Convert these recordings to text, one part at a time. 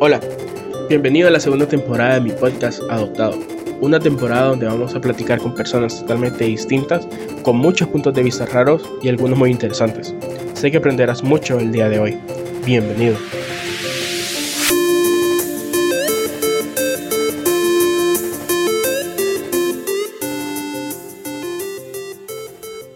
Hola, bienvenido a la segunda temporada de mi podcast Adoptado. Una temporada donde vamos a platicar con personas totalmente distintas, con muchos puntos de vista raros y algunos muy interesantes. Sé que aprenderás mucho el día de hoy. Bienvenido.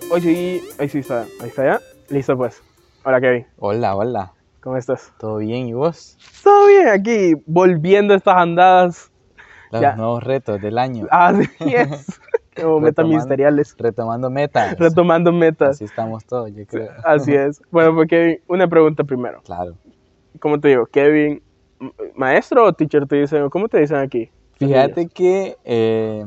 Hoy sí, ahí sí está, ahí está ya. Listo pues. Hola Kevin, Hola, hola. ¿Cómo estás? ¿Todo bien? ¿Y vos? Todo bien, aquí volviendo a estas andadas. Los Ya. nuevos retos del año. Así es. Como metas ministeriales. Retomando metas. Retomando metas. Así estamos todos, yo creo. Así es. Bueno, pues Kevin, una pregunta primero. Claro. ¿Cómo te digo? Kevin, maestro o teacher te dicen, ¿cómo te dicen aquí? Fíjate que eh,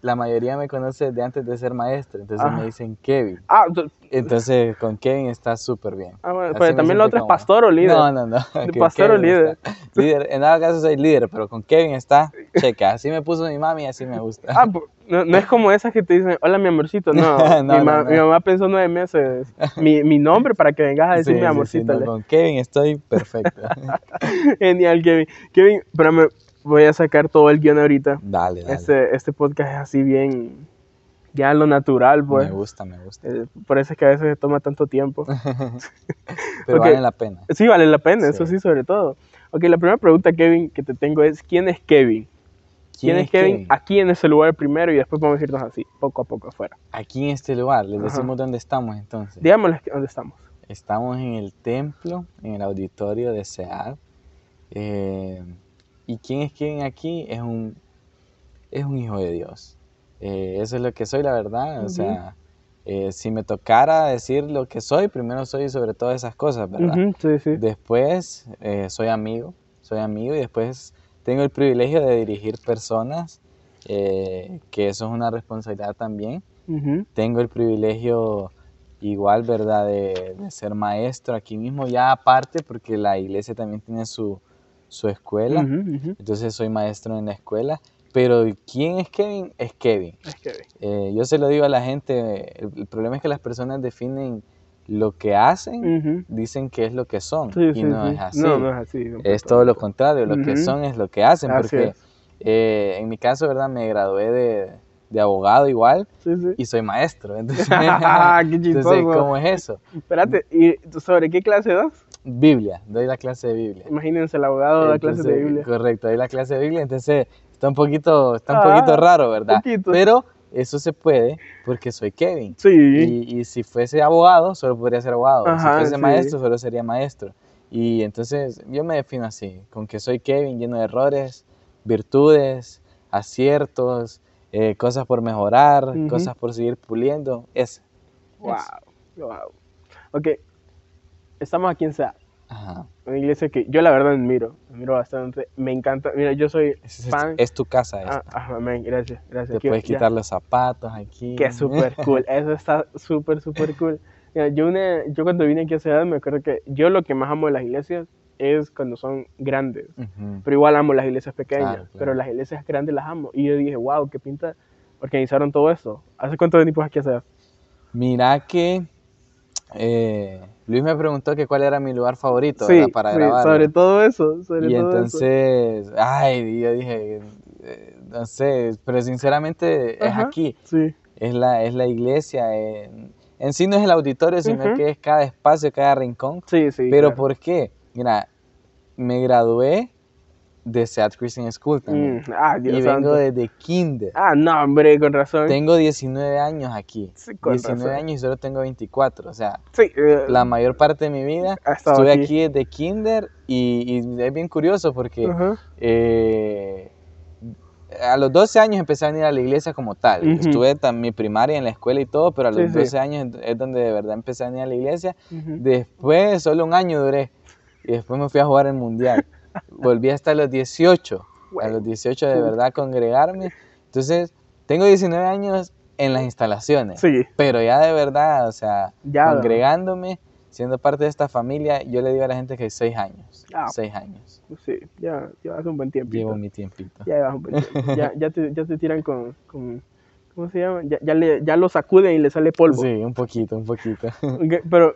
la mayoría me conoce de antes de ser maestro, entonces Ajá. me dicen Kevin. Ah, Entonces con Kevin está súper bien. ah, bueno, pero me también lo otro es pastor o líder. No, no, no. pastor o líder. está- líder. En dado caso soy líder, pero con Kevin está checa. Así me puso mi mami así me gusta. Ah, pues, no, no es como esas que te dicen, hola mi amorcito, no. No, mi, ma- no, no. mi mamá pensó nueve meses mi, mi nombre para que vengas a Sí, decir mi sí, sí, amorcito. le- con Kevin estoy perfecto. Genial, Kevin. Kevin, espérame, voy a sacar todo el guion ahorita. dale, dale. Este, este podcast es así bien, ya lo natural, pues. Me gusta, me gusta. Eh, por eso es que a veces toma tanto tiempo. Pero Ok. vale la pena. Sí, vale la pena, eso Sí. sí, sobre todo. Ok, la primera pregunta, Kevin, que te tengo es, ¿quién es Kevin? ¿Quién, es Kevin? Aquí en ese lugar primero y después vamos a irnos así, poco a poco afuera. Aquí en este lugar, les Ajá. decimos dónde estamos entonces. Digámosles dónde estamos. Estamos en el templo, en el auditorio de SEAD. Eh, ¿Y quién es Kevin aquí? Es un, es un hijo de Dios. Eh, eso es lo que soy, la verdad. O sea, eh, si me tocara decir lo que soy, primero soy sobre todas esas cosas, ¿verdad? Sí, sí. Después eh, soy amigo, soy amigo y después tengo el privilegio de dirigir personas, que eso es una responsabilidad también. Ujú, Tengo el privilegio igual, ¿verdad?, de, de ser maestro aquí mismo, ya aparte, porque la iglesia también tiene su, su escuela, entonces soy maestro en la escuela. Pero ¿quién es Kevin? Es Kevin. Es Kevin. Eh, yo se lo digo a la gente, el, el problema es que las personas definen lo que hacen, dicen que es lo que son, Sí, y sí, no sí. es así. No, no es así. Es todo lo contrario, lo que son es lo que hacen, Así porque eh, en mi caso, ¿verdad? Me gradué de, de abogado igual Sí, sí. y soy maestro. Entonces, ¡Qué entonces! ¿cómo es eso? Espérate, ¿y sobre qué clase das? Biblia, doy la clase de Biblia. Imagínense, el abogado da clases de Biblia. Correcto, doy la clase de Biblia, entonces está un poquito, está un Ah, poquito raro, ¿verdad? poquito. Pero eso se puede porque soy Kevin. Sí. Y, y si fuese abogado, solo podría ser abogado. Ajá, si fuese sí. maestro, solo sería maestro. Y entonces yo me defino así, con que soy Kevin, lleno de errores, virtudes, aciertos, eh, cosas por mejorar, cosas por seguir puliendo. Ese. Wow. Wow. Ok. Estamos aquí en SEA, Ajá. una iglesia que yo la verdad admiro. Admiro bastante. Me encanta. Mira, yo soy Es, fan. es tu casa Ah, esta. ah, amén, gracias, gracias. Te Aquí- puedes ya. quitar los zapatos aquí. Que súper cool. Eso está súper, súper cool. Mira, yo, una- yo cuando vine aquí a Ciudad me acuerdo que yo lo que más amo de las iglesias es cuando son grandes. Pero igual amo las iglesias pequeñas. Claro, claro. Pero las iglesias grandes las amo. Y yo dije, wow, qué pinta organizaron todo eso. ¿Hace cuánto venimos aquí a Ciudad? Mira que eh, Luis me preguntó que cuál era mi lugar favorito Sí, para sí, grabar. sobre todo eso. Sobre Y todo eso. entonces, ay, yo dije, eh, no sé, pero sinceramente es aquí, Sí. es la, es la iglesia. eh, en sí no es el auditorio, sino que es cada espacio, cada rincón. Sí, sí. pero claro. ¿por qué? Mira, me gradué de Seattle Christian School también. Mm, ah, Dios y santo. vengo desde kinder. Ah, no, hombre, con razón. Tengo 19 años aquí. Sí, con 19 razón. años y solo tengo 24. O sea, Sí, eh, la mayor parte de mi vida estuve aquí. aquí desde kinder y, y es bien curioso porque Ajá. eh, a los 12 años empecé a venir a la iglesia como tal. Ujú. Estuve en mi primaria en la escuela y todo, pero a los Sí, sí. 12 años es donde de verdad empecé a venir a la iglesia. Ujú. Después, solo un año duré. Y después me fui a jugar el mundial. Volví hasta los 18. A Bueno, los 18 de verdad a congregarme. Entonces, tengo 19 años en las instalaciones. Sí, Pero ya de verdad, o sea, Ya. congregándome, siendo parte de esta familia, yo le digo a la gente que 6 años. Ah. 6 años. sí, ya llevas un buen tiempo. Llevo mi tiempito. Ya llevas un buen tiempo. Ya, ya, te, ya te tiran con, con- ¿cómo se llama? Ya, ya, le, ya lo sacuden y le sale polvo. Sí, un poquito, un poquito. Ok, Pero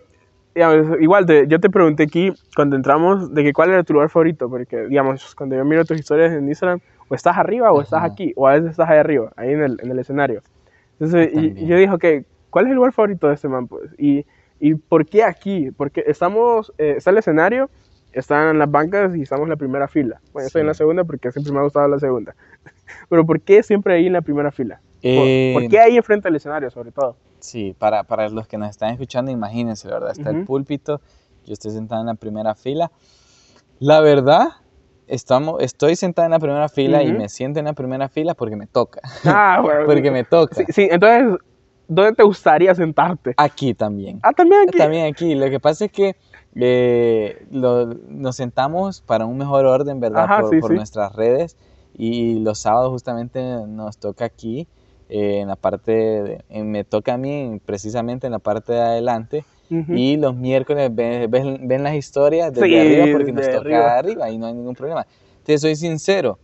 digamos, igual, te- yo te pregunté aquí cuando entramos de que cuál era tu lugar favorito, porque, digamos, cuando yo miro tus historias en Instagram, o estás arriba o estás Ajá. aquí, o a veces estás ahí arriba, ahí en el, en el escenario. Entonces, y- yo dije, ok, ¿cuál es el lugar favorito de este man? Pues? Y, ¿Y por qué aquí? Porque estamos, eh, está el escenario, están las bancas y estamos en la primera fila. Bueno, yo estoy en la Sí. segunda porque siempre me ha gustado la segunda. Pero ¿por qué siempre ahí en la primera fila? ¿Por, Eh, por qué ahí enfrente del escenario, sobre todo? Sí, para, para los que nos están escuchando, imagínense, ¿verdad? Está el Ujú. púlpito, yo estoy sentado en la primera fila. La verdad, estamos, estoy sentado en la primera fila y Ujú. me siento en la primera fila porque me toca. Ah, bueno. porque me toca. Sí, sí, entonces, ¿dónde te gustaría sentarte? Aquí también. Ah, también aquí. También aquí. Lo que pasa es que eh, lo- nos sentamos para un mejor orden, ¿verdad? Ajá, por sí, por sí. nuestras redes. Y los sábados justamente nos toca aquí, eh, en la parte, de- en- me toca a mí precisamente en la parte de adelante. Ujú. Y los miércoles ven, ven- ven las historias desde Sí, arriba porque nos toca arriba. arriba y no hay ningún problema. Te soy sincero,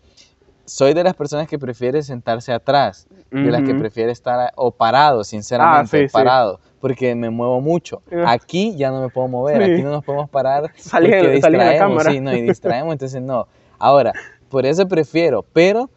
soy de las personas que prefiere sentarse atrás, de las que prefiere estar o parado, sinceramente, sí, sí. parado, porque me muevo mucho. Ah. Aquí ya no me puedo mover, Sí. aquí no nos podemos parar Salí en- porque salí en la distraemos, cámara. sí, no, y distraemos, entonces no. Ahora, por eso prefiero, pero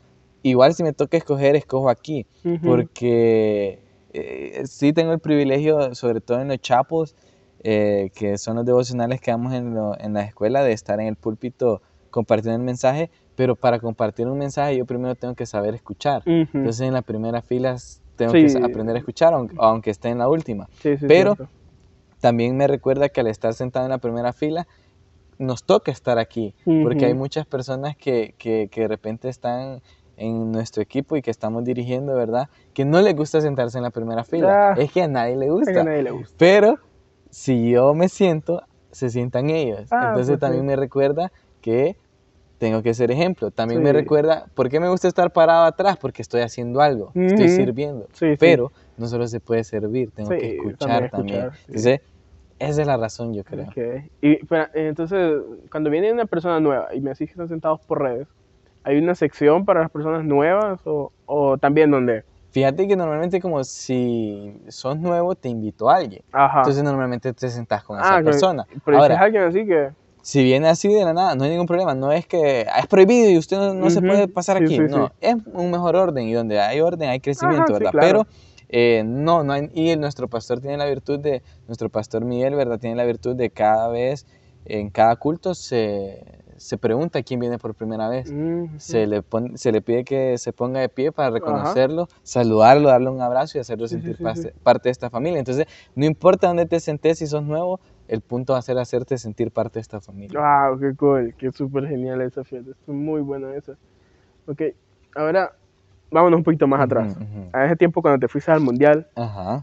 igual si me toca escoger, escojo aquí, Ujú. porque eh, sí tengo el privilegio, sobre todo en los chapos, eh, que son los devocionales que damos en, lo- en la escuela, de estar en el púlpito compartiendo el mensaje, pero para compartir un mensaje yo primero tengo que saber escuchar. Ujú. Entonces en la primera fila tengo Sí. que aprender a escuchar, aunque, aunque esté en la última. Sí, sí, pero- cierto. También me recuerda que al estar sentado en la primera fila, nos toca estar aquí, porque hay muchas personas que, que, que de repente están en nuestro equipo y que estamos dirigiendo, ¿verdad? Que no les gusta sentarse en la primera fila. Ah. es que a nadie le Es que gusta. a nadie le gusta. Pero si yo me siento, se sientan ellos. Ah, Entonces pues también sí. me recuerda que tengo que ser ejemplo. También me Sí. recuerda, ¿por qué me gusta estar parado atrás? Porque estoy haciendo algo, estoy Ujú. sirviendo. Sí. Pero no solo se puede servir, tengo que escuchar también. escuchar, sí. Entonces, esa es la razón, yo creo. Ok. Y espera, entonces, cuando viene una persona nueva y me decís que están sentados por redes, ¿hay una sección para las personas nuevas o, o también donde? Fíjate que normalmente como si sos nuevo, te invito a alguien. Ajá. Entonces normalmente te sentás con esa ah, que- persona. Pero Ahora, es alguien así que... si viene así de la nada, no hay ningún problema. No es que ah, es prohibido y usted no, no se puede pasar sí, aquí. sí, no, sí. es un mejor orden y donde hay orden hay crecimiento, Ajá, ¿verdad? claro. Pero eh, no, no hay, y nuestro pastor tiene la virtud de, nuestro pastor Miguel, ¿verdad? Tiene la virtud de cada vez, en cada culto se, se pregunta quién viene por primera vez. Ujú. Se le, pon- se le pide que se ponga de pie para reconocerlo, saludarlo, darle un abrazo y hacerlo sentir sí, parte, de esta familia. Entonces, no importa dónde te sentes, si sos nuevo, el punto va a ser hacerte sentir parte de esta familia. Wow, qué cool, qué súper genial esa fiesta, es muy buena esa. Ok, ahora vámonos un poquito más atrás. A ese tiempo cuando te fuiste al mundial.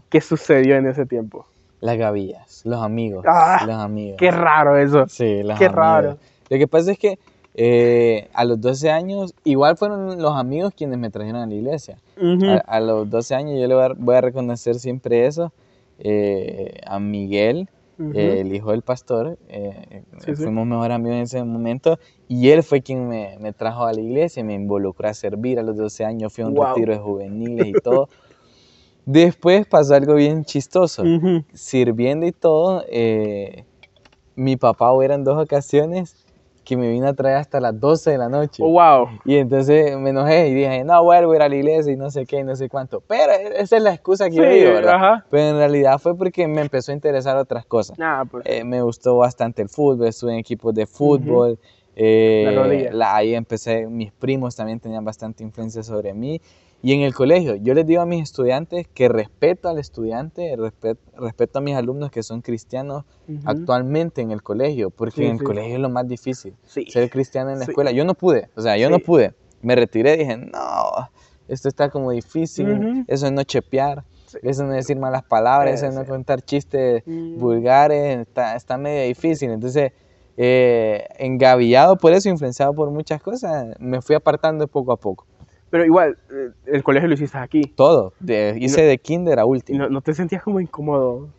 ¿qué sucedió en ese tiempo? Las gavillas, los amigos, Ah, los amigos. Qué raro eso. Sí, los qué amigos. raro. Lo que pasa es que eh, a los 12 años, igual fueron los amigos quienes me trajeron a la iglesia. Ujú. a, a los 12 años yo le voy a, voy a reconocer siempre eso. eh, a Miguel, Ujú. eh, el hijo del pastor, eh, Sí, sí. fuimos mejores amigos en ese momento y él fue quien me, me trajo a la iglesia, me involucró a servir a los 12 años, fui a un Wow. retiro de juveniles y todo. Después pasó algo bien chistoso, Ujú. sirviendo y todo, eh, mi papá hubiera en dos ocasiones que me vino a traer hasta las 12 de la noche. Oh, wow. Y entonces me enojé y dije, no, vuelvo a ir a la iglesia y no sé qué y no sé cuánto. Pero esa es la excusa que yo Sí, digo, ¿verdad? ajá. Pero en realidad fue porque me empezó a interesar otras cosas. Nada, pues. Eh, me gustó bastante el fútbol, estuve en equipos de fútbol. eh, La rodilla. la- ahí empecé, mis primos también tenían bastante influencia sobre mí. Y en el colegio, yo les digo a mis estudiantes que respeto al estudiante, respet- respeto a mis alumnos que son cristianos actualmente en el colegio, porque Sí, en el sí. colegio es lo más difícil Sí. ser cristiano en la escuela. Yo no pude, o sea, yo no pude. Me retiré y dije, no, esto está como difícil, eso es no chepear, eso no es decir malas palabras, eso es no contar chistes Mm. vulgares, está, está medio difícil. Entonces, eh, engavillado por eso, influenciado por muchas cosas, me fui apartando poco a poco. Pero igual, eh, el colegio lo hiciste aquí. Todo, de, hice de kinder a ¿Y último. no, no te sentías como incómodo?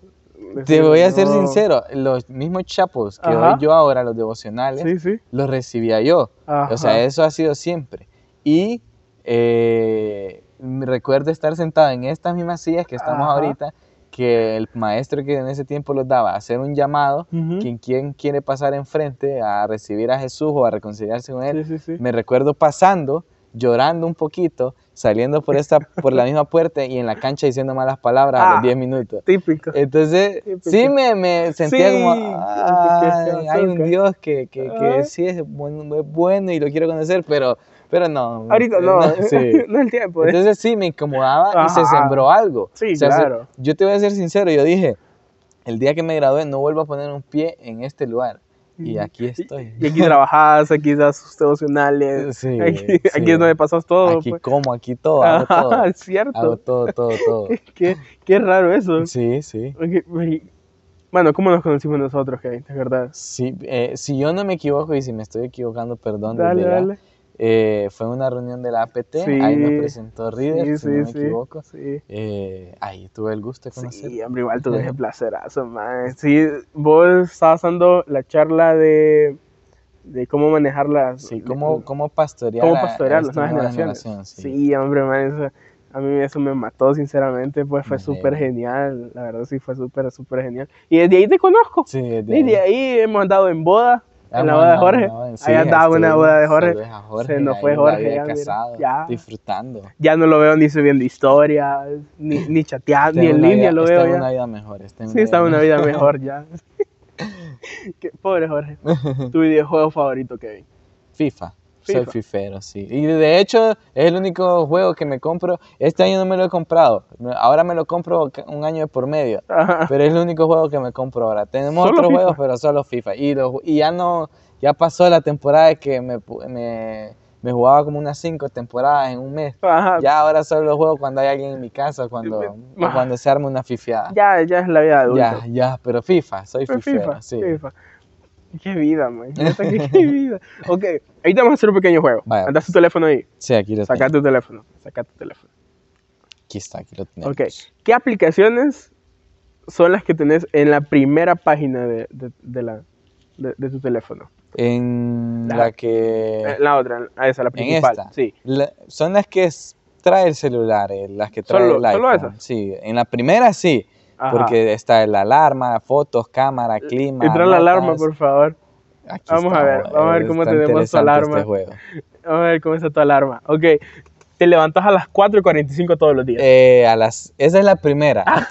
Te Decir, voy a ser no. sincero, los mismos chapos que Ajá. doy yo ahora, los devocionales, Sí, sí. los recibía yo. O sea, Ajá. eso ha sido siempre. Y eh, me recuerdo estar sentado en estas mismas sillas que estamos Ajá. ahorita que el maestro que en ese tiempo los daba, hacer un llamado, Ujú. quien, quien quiere pasar enfrente a recibir a Jesús o a reconciliarse con Él. Sí. Me recuerdo pasando, llorando un poquito, saliendo por, esta, por la misma puerta y en la cancha diciendo malas palabras a Ah. los 10 minutos. Típico. Entonces, Sí, sí me, me sentía Sí, como, porque "Ay, se hay un acerca". Dios que, que, que Ajá. sí es bueno, es bueno y lo quiero conocer, pero, pero no. Ahorita eh, no, sí. no el tiempo. ¿eh? Entonces sí, me incomodaba y se Ajá. sembró algo. Sí, O sea, se- claro. yo te voy a ser sincero, yo dije, el día que me gradué no vuelvo a poner un pie en este lugar. Y aquí estoy. Y aquí trabajas, aquí das sus devocionales. Sí, aquí, sí. aquí es donde pasas todo. Aquí pues. como, aquí todo, hago todo. Ajá, es cierto. Hago todo, todo, todo. Qué, qué raro eso. Sí, sí. Ok, y- Bueno, ¿cómo nos conocimos nosotros, Kevin? Es verdad. Sí, eh, si yo no me equivoco y si me estoy equivocando, perdón. Dale, dale. Eh, fue una reunión de la APT, Sí. ahí nos presentó Reader, Sí, si no me sí, sí. equivoco. Eh, ahí tuve el gusto de conocer. Sí, hombre, igual tuve ese placerazo, man. Sí, vos estabas dando la charla de, de cómo manejar las... Sí, cómo, cómo pastorear, cómo pastorear las nuevas nueva generaciones. generación, sí. hombre, man, eso- a mí eso me mató, sinceramente, pues fue Me súper genial, la verdad sí fue súper, súper genial. Y desde ahí te conozco, Sí, desde desde ahí hemos andado en boda, en la boda de Jorge, no, sí, en una boda de Jorge, se nos fue Jorge, ya, mira, casado, ya. disfrutando. ya no lo veo ni subiendo historias, ni, ni chateando, Está ni en línea vida- lo está veo en ya. una vida mejor. Está Sí, está en una vida mejor. ya. Pobre Jorge. Tu videojuego favorito, Kevin. FIFA. Soy fifero, sí. Y de hecho, es el único juego que me compro. Este año no me lo he comprado. Ahora me lo compro un año de por medio. Ajá. Pero es el único juego que me compro ahora. Tenemos ¿Solo otros FIFA? juegos, pero solo FIFA. Y, lo- y ya no, ya pasó la temporada de que me, me, me jugaba como unas cinco temporadas en un mes. Ajá. Ya ahora solo juego cuando hay alguien en mi casa, cuando, cuando se arma una fifiada. Ya, ya es la vida de adulto. Ya, ya, pero FIFA, soy fifero, FIFA, sí. FIFA. Qué vida, man. Qué vida. Ok, ahorita vamos a hacer un pequeño juego. Vaya, Anda tu teléfono ahí. Sí, aquí lo Saca tengo. tu teléfono. Saca tu teléfono. Aquí está, aquí lo tenemos. Ok. ¿Qué aplicaciones son las que tenés en la primera página de, de, de la, de, de tu teléfono? En La- la que... Eh, La otra, ah, esa, la en principal. esta. Sí. la- son las que trae el celular, eh, las que trae Solo- el solo iPhone. esas. Sí, en la primera sí, Ajá. porque está la alarma, fotos, cámara, clima. Y trae la alarma, por favor. Aquí Vamos a ver, vamos a ver eh, cómo tenemos tu alarma. Este. Vamos a ver cómo está tu alarma. Ok. Te levantas a las 4 y 45 todos los días. Eh, a las, esa es la primera.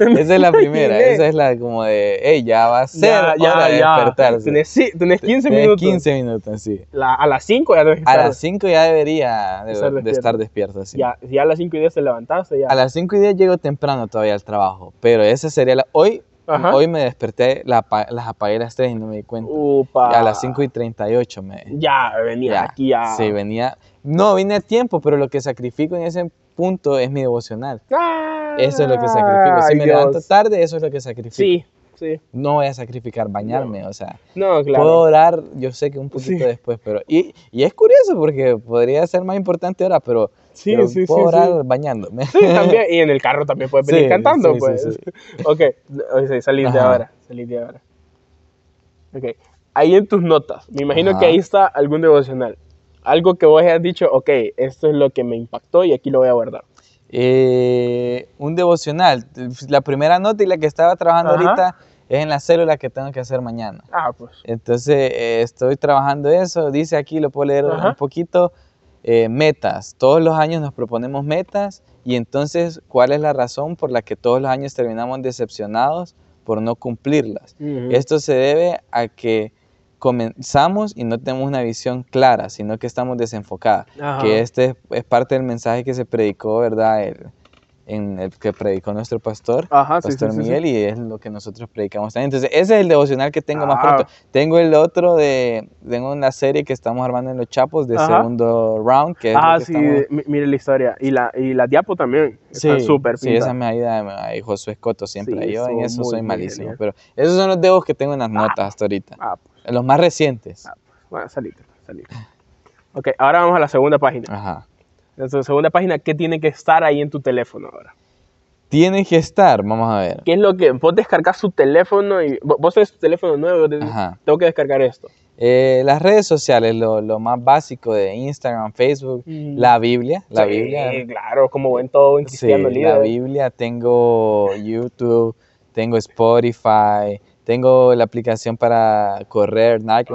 esa es la primera. Esa es la como de, hey, ya va a ser ya, ya, hora de ya. despertarse. Tenés, sí, tenés 15 Tenés minutos. 15 minutos, sí. La- a las 5 ya A las 5 ya debería de, Estar de despierto. estar despierto, sí. ya, ya a las 5 y 10 te levantaste. Ya. A las 5 y 10 llego temprano todavía al trabajo, pero esa sería la... Hoy, Ajá. hoy me desperté, la, las apagué a las 3 y no me di cuenta. Upa. Y a las 5 y 38 me... Ya, venía ya, aquí ya. Sí, venía... No, vine a tiempo, pero lo que sacrifico en ese punto es mi devocional. Ah, Eso es lo que sacrifico. Si me levanto Dios. tarde, eso es lo que sacrifico. Sí, sí. No voy a sacrificar bañarme, o sea... No, claro. Puedo orar, yo sé que un poquito Sí. después, pero... Y, y es curioso porque podría ser más importante orar, pero, sí, pero sí, puedo sí, orar sí. bañándome. Sí, también. Y en el carro también puedes venir Sí, cantando, sí, pues. Ok, o sea, salís de ahora. Salís de ahora. Ok. Ahí en tus notas, me imagino Ajá. que ahí está algún devocional. Algo que vos hayas dicho, ok, esto es lo que me impactó y aquí lo voy a guardar. Eh, un devocional. La primera nota y la que estaba trabajando Ajá. ahorita es en la célula que tengo que hacer mañana. Ah, pues. Entonces eh, estoy trabajando eso. Dice aquí, lo puedo leer Ajá. un poquito. Eh, metas. Todos los años nos proponemos metas y entonces, ¿cuál es la razón por la que todos los años terminamos decepcionados por no cumplirlas? Esto se debe a que comenzamos y no tenemos una visión clara, sino que estamos desenfocadas. Ajá. Que este es, es parte del mensaje que se predicó, ¿verdad? El- en el que predicó nuestro pastor, Ajá, sí, Pastor sí, sí, sí. Miguel, y es lo que nosotros predicamos también. Entonces, ese es el devocional que tengo más Ah. pronto. Tengo el otro de, tengo una serie que estamos armando en Los Chapos de Ajá. segundo round, que es Ah, lo que sí, estamos... mi- mire la historia. Y la, y la diapo también. Está súper sí, esa me ayuda ahí Josué Escoto siempre. Sí, Yo en eso soy malísimo. genial. Pero esos son los devos que tengo en las notas hasta ahorita. Ah, pues, Los más recientes. ah, pues. Bueno, salite, salite. Ok, ahora vamos a la segunda página. Ajá. En la segunda página, ¿qué tiene que estar ahí en tu teléfono ahora? Tienen que estar, vamos a ver. ¿Qué es lo que vos descargas tu teléfono y vos, tenés tu teléfono nuevo? Ajá. Tengo que descargar esto. Eh, las redes sociales, lo, lo más básico de Instagram, Facebook, Mm. la Biblia, la Sí, Biblia. claro, como buen todo buen Sí, cristiano la líder. Biblia, tengo YouTube, tengo Spotify, tengo la aplicación para correr, Nike,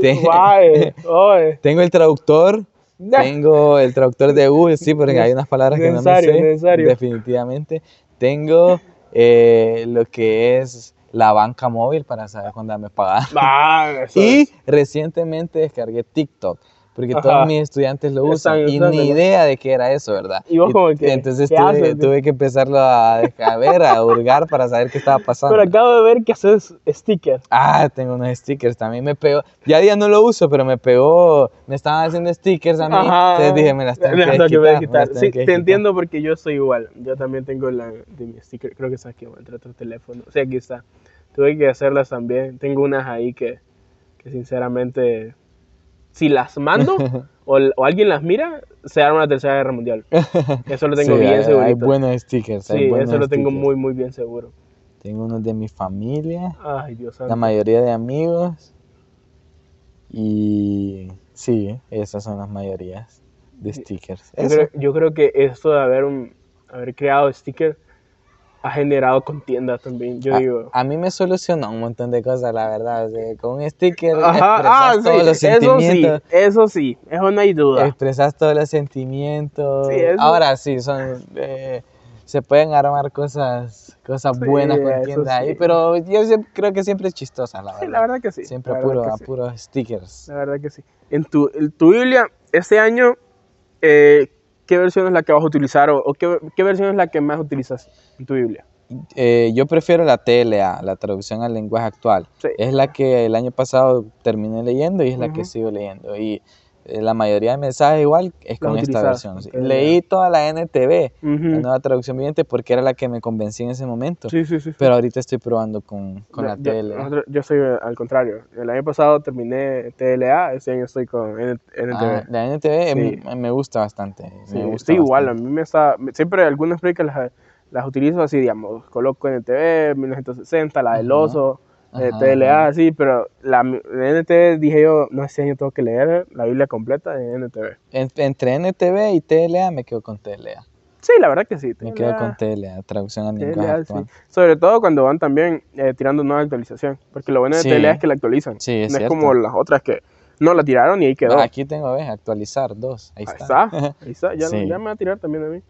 Te- guay, oye. tengo el traductor. tengo el traductor de Google, sí, porque hay unas palabras que no me sé, necesario. definitivamente. Tengo eh, lo que es la banca móvil para saber cuándo me pagan. Ah, Y recientemente descargué TikTok, porque Ajá. todos mis estudiantes lo usan y usándolo. ni idea de qué era eso, ¿verdad? Y vos como que, entonces ¿qué tuve, haces? tuve que empezarlo a, ver, a hurgar para saber qué estaba pasando. Pero acabo de ver que haces stickers. Ah, tengo unos stickers, también me pegó. Ya día no lo uso, pero me pegó, me estaban haciendo stickers a mí. Entonces dije, me las tengo Me que, que quitar, me las Sí, que te entiendo porque yo soy igual. Yo también tengo la de mi sticker. Creo que sabes que entre otros teléfonos. O sea, aquí está. Tuve que hacerlas también. Tengo unas ahí que, que sinceramente, si las mando o, o alguien las mira, se arma la tercera guerra mundial. Eso lo tengo Sí, bien seguro. hay buenos stickers. hay Sí, buenos eso lo tengo muy, muy bien seguro. Tengo unos de mi familia, Ay, Dios la santo. mayoría de amigos. Y sí, esas son las mayorías de stickers. Yo creo, yo creo que esto de haber, un, haber creado stickers ha generado contiendas también. Yo a, digo. a mí me solucionó un montón de cosas, la verdad. o sea, con un sticker Ajá, ah, expresas todos los sí, eso sí, sentimientos. eso sí, eso no hay duda. Expresas todos los sentimientos. Sí, eso- Ahora sí, son eh, se pueden armar cosas cosas Sí, buenas con eso tiendas ahí, sí. pero yo siempre- creo que siempre es chistosa, la verdad. Sí, la verdad que sí. Siempre a, puro, a sí, puros stickers. La verdad que sí. En tu, en tu Biblia, este año, eh, ¿qué versión es la que vas a utilizar o, o qué, qué versión es la que más utilizas en tu Biblia? Eh, yo prefiero la TLA, la traducción al lenguaje actual. Sí. Es la que el año pasado terminé leyendo y es la que Ujú. sigo leyendo. Y la mayoría de mensajes igual es con esta versión. sí. Leí toda la NTV, la Ujú. nueva traducción viviente, porque era la que me convencía en ese momento. Sí, sí, sí. sí. Pero ahorita estoy probando con, con la yo, TLA. nosotros- yo soy eh, al contrario. El año pasado terminé TLA, este año estoy con NTV. Ah, la NTV Sí. me, me gusta bastante. Sí, me gusta sí, igual, a mí me está, siempre algunas películas las, las utilizo así, digamos, coloco NTV, 1960, la del Ajá, oso, eh, ajá, TLA, ajá. así, pero la, NTV dije yo, no, este año tengo que leer la Biblia completa de NTV. En- entre NTV y TLA me quedo con TLA. Sí, la verdad que sí. Me quedo con TLA, traducción al lenguaje sí. Sobre todo cuando van también eh, tirando nueva actualización, porque lo bueno de Sí. TLA es que la actualizan, Sí, es no es como las otras que no la tiraron y ahí quedó. Ah, Aquí tengo, ves, actualizar dos. Ahí Ahí está. está, ahí está, ya, Sí. ya me va a tirar también a mí.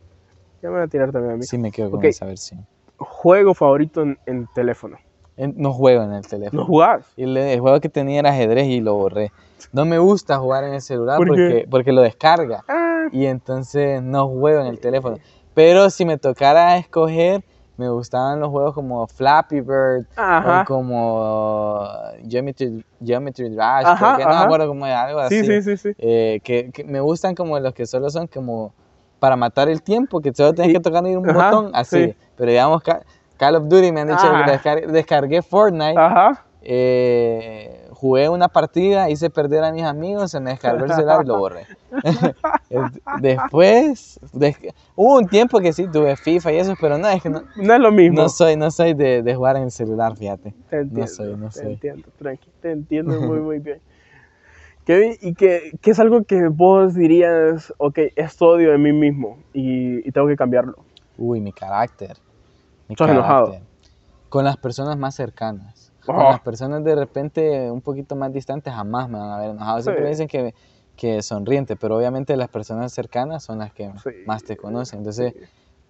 Ya me va a tirar también a mí. Sí, me quedo con Ok. esa versión. Juego favorito en, en teléfono. No juego en el teléfono. ¿No jugás? Y el, el juego que tenía era ajedrez y lo borré. No me gusta jugar en el celular ¿Por porque, porque lo descarga. Ah, Y entonces no juego en el teléfono. Pero si me tocara escoger, me gustaban los juegos como Flappy Bird Ajá. o como Geometry, Geometry Dash. Ajá, que no me acuerdo cómo es, algo así. Sí, sí, sí. Eh, que, que me gustan como los que solo son como para matar el tiempo, que solo tienes que tocar un ajá, botón, así. sí. Pero digamos, Ca- Call of Duty me han dicho Ah. que descar- descargué Fortnite, Ajá. eh, jugué una partida, hice perder a mis amigos, se me descargó el celular y lo borré. Después, des- hubo un tiempo que sí tuve FIFA y eso, pero no, es que no, No es lo mismo. no soy, no soy de, de jugar en el celular, fíjate. Te entiendo, soy, no te soy. entiendo, tranqui, te entiendo muy, muy bien. Kevin, ¿y qué, qué es algo que vos dirías, ok, esto odio de mí mismo y, y tengo que cambiarlo? Uy, mi carácter. ¿Estás enojado? Con las personas más cercanas. Con Oh. las personas de repente un poquito más distantes jamás me van a ver enojado. Siempre Sí. me dicen que, que sonriente, pero obviamente las personas cercanas son las que Sí. más te conocen. Entonces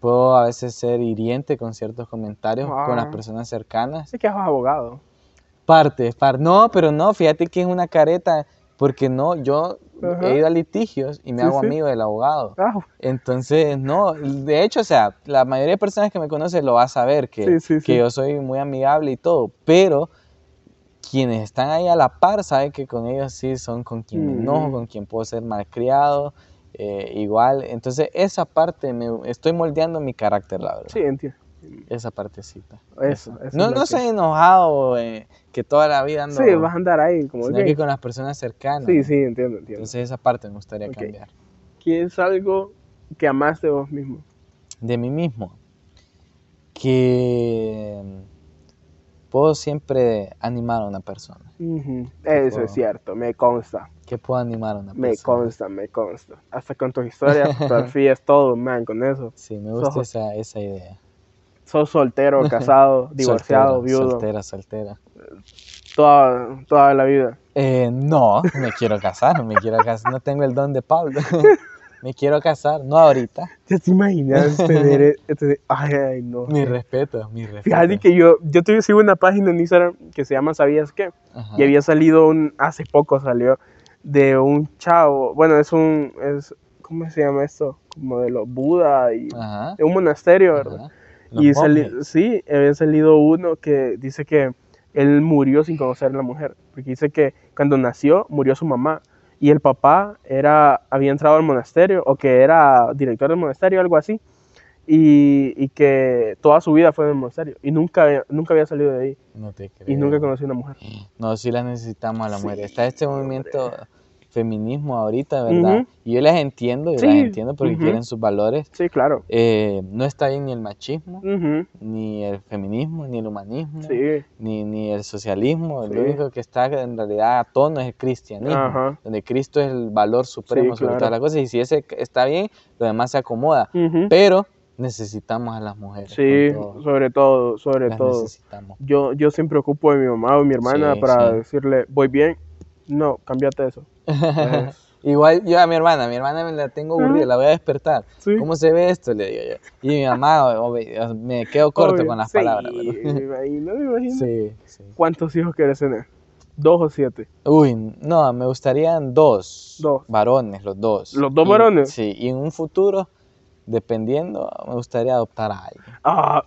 puedo a veces ser hiriente con ciertos comentarios con las Ah. personas cercanas. Sé que sos abogado. Parte, parte. No, pero no, fíjate que es una careta, porque no, yo Ajá. he ido a litigios y me Sí, hago sí. amigo del abogado. Ah, Entonces, no, de hecho, o sea, la mayoría de personas que me conocen lo va a saber, que, Sí, que yo soy muy amigable y todo, pero quienes están ahí a la par saben que con ellos sí son con quien me enojo, Mm. con quien puedo ser malcriado, eh, igual. Entonces, esa parte, me, estoy moldeando mi carácter, la verdad. sí, entiendo. Esa partecita. Eso, eso es No, no que- soy enojado eh, que toda la vida ando, Sí, vas a andar ahí como sino que- que con las personas cercanas. Sí, sí, entiendo, entiendo. Entonces, esa parte me gustaría Ok. cambiar. ¿Qué es algo que amaste de vos mismo? de mí mismo que puedo siempre animar a una persona. Ujú, Eso puedo- es cierto, me consta. ¿Qué puedo animar a una Me persona? consta, me consta. Hasta con tus historias, fotografías, todo, man, con eso. Sí, me gusta Sos- esa, esa idea. Sos soltero, casado, divorciado, Soltera, viudo, Soltera, soltera. toda, toda la vida. Eh, no, me quiero casar, me quiero casar. No tengo el don de Pablo. me quiero casar, no ahorita. ¿Ya te imaginas tener este- Ay, ay, no. Mi respeto, mi respeto. Fíjate que yo, yo te sigo una página en Instagram que se llama ¿Sabías qué? Ajá. Y había salido un, hace poco salió, de un chavo, bueno, es un, es, ¿cómo se llama esto? Como de los Buda y Ajá. de un monasterio, ¿verdad? ajá. Los Y sali- sí, había salido uno que dice que él murió sin conocer a la mujer, porque dice que cuando nació murió su mamá y el papá era, había entrado al monasterio o que era director del monasterio, algo así, y, y que toda su vida fue en el monasterio y nunca, había- nunca había salido de ahí No te creo. y nunca conoció a una mujer. No, sí las necesitamos a la Sí, mujer. Está este hombre. Feminismo ahorita, ¿verdad? Y yo las entiendo, yo Sí, las entiendo porque ujú. quieren sus valores. Sí, claro. Eh, no está bien ni el machismo, ni el feminismo, ni el humanismo, Sí, ni, ni el socialismo. Sí. Lo único que está en realidad a tono es el cristianismo, donde Cristo es el valor supremo sobre claro. todas las cosas. Y si ese está bien, lo demás se acomoda. Pero necesitamos a las mujeres. sí, todo. sobre todo, sobre Las todo. necesitamos. Yo, yo siempre ocupo de mi mamá o mi hermana para decirle, voy bien. No, cámbiate eso. Igual yo a mi hermana, mi hermana me la tengo aburrida, la voy a despertar. Sí. ¿Cómo se ve esto? Le digo yo. Y mi mamá, obvio, me quedo corto Obvio, con las sí, palabras. Me imagino, me imagino. Sí, sí. ¿Cuántos hijos quieres tener? ¿Dos o siete? Uy, no, me gustarían dos. Dos. Varones, los dos. ¿Los dos Y- varones? Sí, y en un futuro, dependiendo, me gustaría adoptar a alguien. Ah,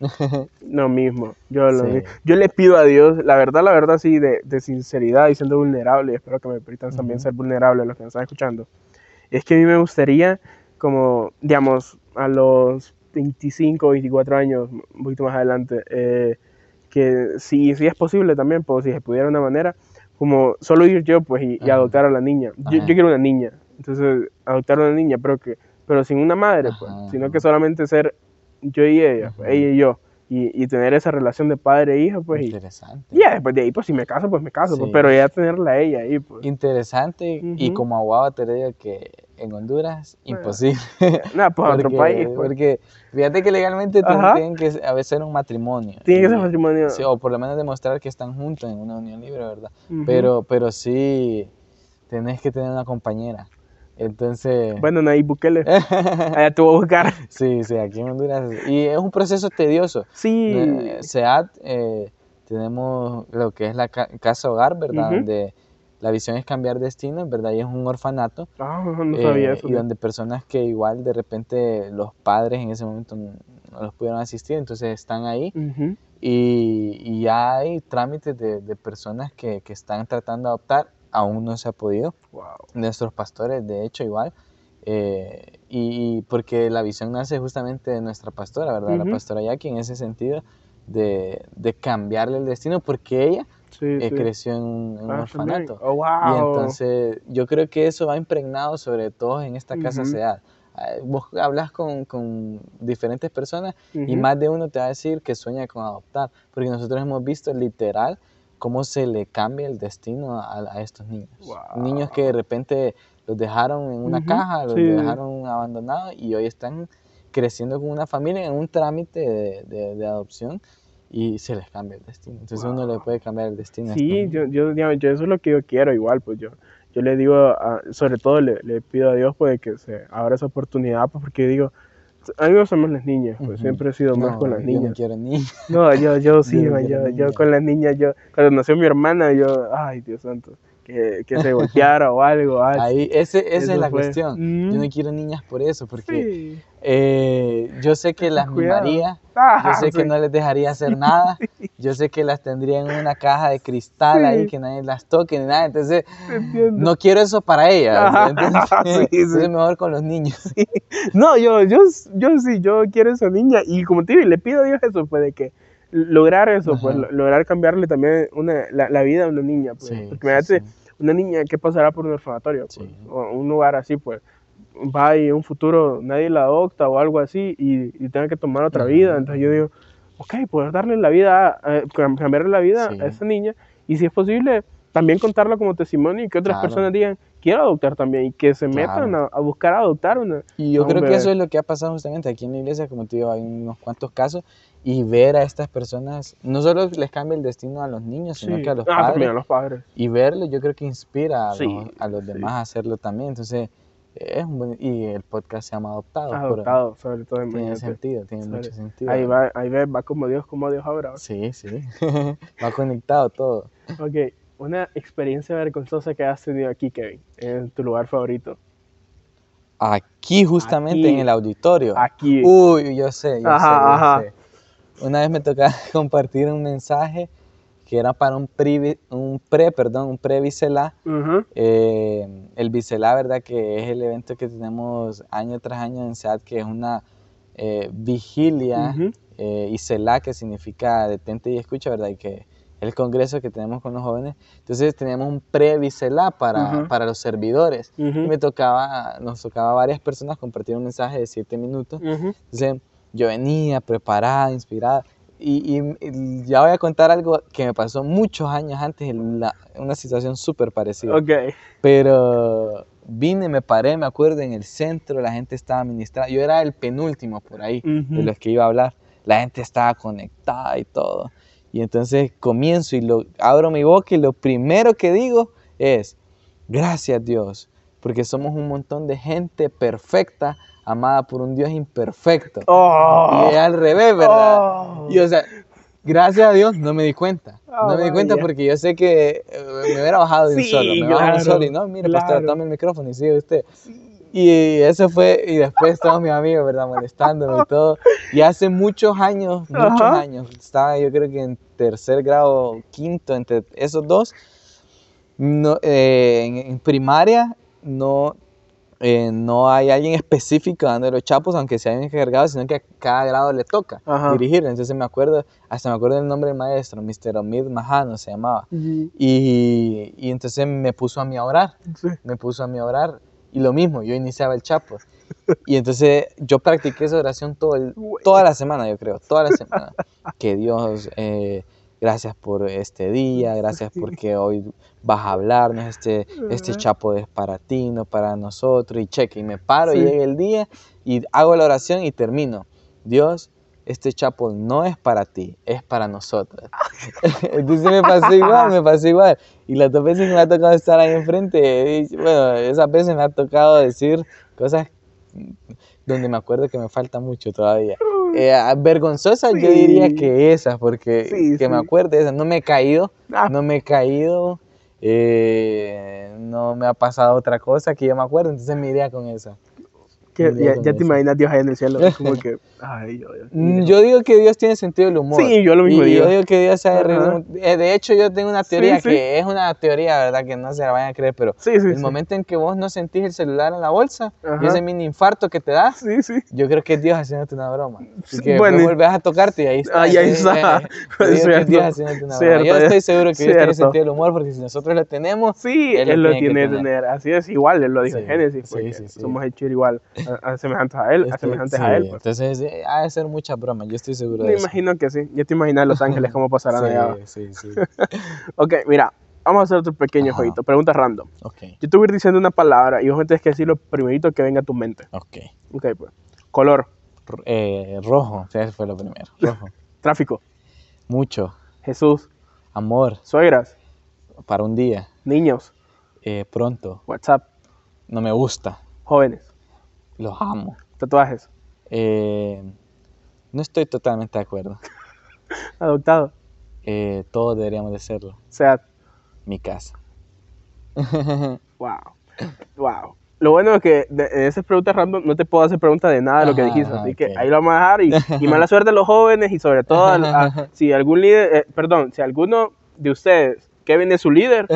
lo mismo. Yo, lo Sí. mi- yo le pido a Dios, la verdad, la verdad, sí, de, de sinceridad y siendo vulnerable, y espero que me permitan también ser vulnerable los que me están escuchando. Es que a mí me gustaría, como, digamos, a los 25, 24 años, un poquito más adelante, eh, que si, si es posible también, pues si se pudiera de una manera, como solo ir yo, pues, y, adoptar a la niña. Yo, quiero una niña, entonces, adoptar a una niña, pero que pero sin una madre, pues, sino que solamente ser yo y ella, ella y yo, y, y tener esa relación de padre e hija, pues, Interesante. y ya después de ahí, pues, si me caso, pues me caso, pues, pero ya tenerla a ella ahí, pues. Interesante y como abogado te digo que en Honduras, Bueno, imposible. Nada, pues, a otro porque, país, pues. porque fíjate que legalmente tienen, que a veces ser un matrimonio. Tiene que ser matrimonio. sí, o por lo menos demostrar que están juntos en una unión libre, ¿verdad? Pero, pero sí tenés que tener una compañera. Entonces, Bueno, Nayib Bukele, allá te voy a buscar. sí, sí, aquí en Honduras. Y es un proceso tedioso. Sí. Eh, SEAT, eh, tenemos lo que es la ca- casa hogar, ¿verdad? Ujú. Donde la visión es cambiar destinos, ¿verdad? Y es un orfanato. Ah, no sabía eh, eso. y donde personas que igual de repente los padres en ese momento no, no los pudieron asistir, entonces están ahí Ujú. y, y ya hay trámites de, de personas que, que están tratando de adoptar, aún no se ha podido. Wow. Nuestros pastores, de hecho, igual. eh, y, y porque la visión nace justamente de nuestra pastora, ¿verdad? La pastora Jackie, en ese sentido, de, de cambiarle el destino, porque ella Sí, eh, sí. creció en un, en un Ah, orfanato. Oh, wow. Y entonces yo creo que eso va impregnado sobre todo en esta casa. SEAD. Ah, Vos hablas con, con diferentes personas y más de uno te va a decir que sueña con adoptar, porque nosotros hemos visto literal cómo se le cambia el destino a, a estos niños. Niños que de repente los dejaron en una Ujú, caja, los sí. dejaron abandonados y hoy están creciendo con una familia en un trámite de, de- de adopción y se les cambia el destino. Entonces uno le Wow. puede cambiar el destino. Sí, yo, yo, yo eso es lo que yo quiero igual, pues yo, yo le digo, a- sobre todo le, le pido a Dios pues que se abra esa oportunidad, pues porque digo, a mí me gustan más las niñas, pues siempre he sido más No, con las yo niñas. no quiero niños. No, yo, yo sí, Yo no yo, yo con las niñas, yo, cuando nació mi hermana, yo, ay, Dios santo, que, que se golpeara o algo, ay, Ahí, ese, esa es la fue. cuestión. Mm. Yo no quiero niñas por eso, porque sí. eh, yo sé que las Cuidado. mimaría, yo Ah, sé que sí. no les dejaría hacer nada, yo sé que las tendría en una caja de cristal ahí, Sí. que nadie las toque ni nada, entonces no quiero eso para ellas. Ajá, Entonces, mejor con los niños. No, yo, yo, yo sí, yo quiero esa niña y como te digo, le pido a Dios eso, pues de que lograr eso, pues Ajá. lo- lograr cambiarle también una, la, la vida a una niña, pues. Porque imagínate, sí. Una niña que pasará por un orfanatorio, pues, Sí. o un lugar así, pues, va y en un futuro nadie la adopta o algo así y, y tenga que tomar otra Ajá. vida, entonces yo digo, ok, poder darle la vida, eh, cam- cambiarle la vida Sí. a esa niña y si es posible, también contarlo como testimonio y que otras Claro. personas digan, quiero adoptar también y que se metan a, a buscar adoptar una. Y yo creo que eso es lo que ha pasado justamente aquí en la iglesia, como te digo, hay unos cuantos casos, y ver a estas personas, no solo les cambia el destino a los niños, sino Sí. que a los Ah, padres, también a los padres. y verlo yo creo que inspira a, Sí, los, a los sí. demás a hacerlo también, entonces es un buen, y el podcast se llama Adoptados, pero Adoptado, sobre todo en tiene sentido, tiene Sobre- mucho sentido. Ahí va, ahí ves, va como Dios, como Dios ahora. Sí, sí, va conectado todo. Ok, una experiencia vergonzosa que has tenido aquí, Kevin, en tu lugar favorito. Aquí justamente Aquí. en el auditorio. Aquí. Uy, yo sé, yo Ajá, sé, yo ajá. sé. Una vez me tocaba compartir un mensaje que era para un, pre, un pre, perdón, un pre-biselá. Ujú. Eh, el biselá, ¿verdad? Que es el evento que tenemos año tras año en SEAT, que es una eh, vigilia, eh, y selá, que significa detente y escucha, ¿verdad? Y que el congreso que tenemos con los jóvenes. Entonces tenemos un pre-biselá para, Ujú. para los servidores. Ujú. Y me tocaba, nos tocaba a varias personas compartir un mensaje de siete minutos. Ujú. Entonces yo venía preparada, inspirada. Y, y- y ya voy a contar algo que me pasó muchos años antes, en la- una situación súper parecida. Ok. Pero vine, me paré, me acuerdo, en el centro, la gente estaba ministrada. Yo era el penúltimo por ahí de los que iba a hablar. La gente estaba conectada y todo. Y entonces comienzo y lo, abro mi boca y lo primero que digo es, gracias Dios, porque somos un montón de gente perfecta, amada por un Dios imperfecto. Oh. Y es al revés, ¿verdad? Oh. Y o sea, gracias a Dios no me di cuenta. Oh, no me di cuenta porque yo sé que eh, me hubiera bajado de un solo. Me bajo de un claro, solo y no, mire, pastor, claro. tome el micrófono y sigue usted. Y eso fue, y después todos mis amigos, ¿verdad? Molestándome y todo. Y hace muchos años, muchos Ajá. años, estaba yo creo que en tercer grado, quinto, entre esos dos, no, eh, en, en primaria no, eh, no hay alguien específico dando los chapos, aunque sea alguien encargado, sino que a cada grado le toca Ajá. dirigir. Entonces me acuerdo, hasta me acuerdo del nombre del maestro, Mr. Omid Mahano se llamaba. Ujú. Y, y entonces me puso a mí a orar, Sí. me puso a mí a orar. Y lo mismo, yo iniciaba el chapo. Y entonces yo practiqué esa oración todo el- toda la semana, yo creo, toda la semana. Que Dios, eh, gracias por este día, gracias porque hoy vas a hablarnos, este, este chapo es para ti, no para nosotros. Y cheque, y me paro, Sí. y llega el día y hago la oración y termino. Dios, este chapo no es para ti, es para nosotros. Entonces me pasó igual, me pasó igual. Y las dos veces que me ha tocado estar ahí enfrente, y, bueno, esas veces me ha tocado decir cosas donde me acuerdo que me falta mucho todavía. Eh, vergonzosas yo Sí. diría que esas, porque Sí, que me sí. acuerde de esas. No me he caído, Ah. no me he caído, eh, no me ha pasado otra cosa que yo me acuerdo, entonces me iría con esa. Ya, ya te imaginas Dios ahí en el cielo. Como que, ay, Dios, Dios Mm. Yo digo que Dios tiene sentido del humor. Sí, yo lo mismo y digo. Yo digo que Dios sabe reír de eh, De hecho, yo tengo una Sí, teoría sí. que es una teoría, ¿verdad? Que no se la vayan a creer, pero Sí, sí, el sí. momento en que vos no sentís el celular en la bolsa Ajá. y ese mini infarto que te da, Sí, sí. yo creo que es Dios haciéndote una broma. Y que Bueno, volvés a tocarte y ahí está. Ahí, ahí Eh, está. eh, yo es Cierto, Dios haciéndote una cierto, broma. Yo estoy seguro que Dios tiene cierto. sentido del humor porque si nosotros lo tenemos, Sí, Él él, lo tiene que tener. tener. Así es, igual, él lo dijo Sí, en Génesis, sí, porque sí, sí. somos hechos igual, a, a semejantes a él, a semejantes sí, a él. Pues. entonces ha de ser mucha broma, yo estoy seguro Me de eso. imagino que sí. Ya te imaginas Los Ángeles cómo pasarán allá. Sí, sí, sí. Ok, mira, vamos a hacer otro pequeño Ajá. jueguito. Pregunta random. Ok, Yo te voy a ir diciendo una palabra y vos me tienes que decir lo primerito que venga a tu mente. ok. Ok, pues. Color, R- eh, rojo, sí, ese fue lo primero. Rojo. tráfico, Mucho. Jesús, Amor suegras, para un día. niños, eh, pronto. WhatsApp, No me gusta. jóvenes, Los amo. tatuajes, Eh, no estoy totalmente de acuerdo. adoptado, Eh, todos deberíamos de serlo. SEAT. Mi casa. Wow. Wow. Lo bueno es que de, esas preguntas random no te puedo hacer preguntas de nada de lo que dijiste. Así que ahí lo vamos a dejar. Y, y mala suerte a los jóvenes y sobre todo a- si algún líder, eh, perdón, si alguno de ustedes, Kevin es su líder,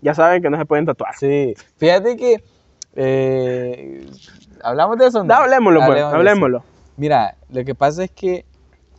ya saben que no se pueden tatuar. Sí. Fíjate que. Eh, ¿Hablamos de eso? no? Hablemoslo, pues, Hablemos hablemoslo. Mira, lo que pasa es que.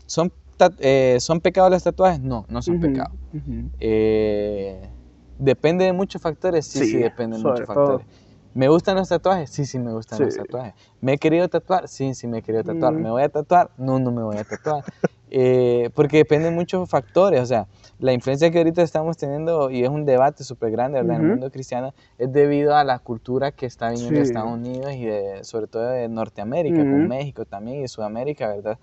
¿Son, eh, ¿son pecados los tatuajes? No, no son Ujú, pecados. ujú. Eh, depende de muchos factores, sí, sí, Sí, depende de muchos todo. factores. ¿Me gustan los tatuajes? Sí, sí, me gustan los Sí. tatuajes. ¿Me he querido tatuar? Sí, sí, me he querido tatuar. Mm. ¿Me voy a tatuar? No, no me voy a tatuar. Eh, porque dependen muchos factores, o sea, la influencia que ahorita estamos teniendo, y es un debate súper grande, ¿verdad? En el mundo cristiano, es debido a la cultura que está viniendo de Estados Unidos y de, sobre todo de Norteamérica, con México también y Sudamérica, ¿verdad?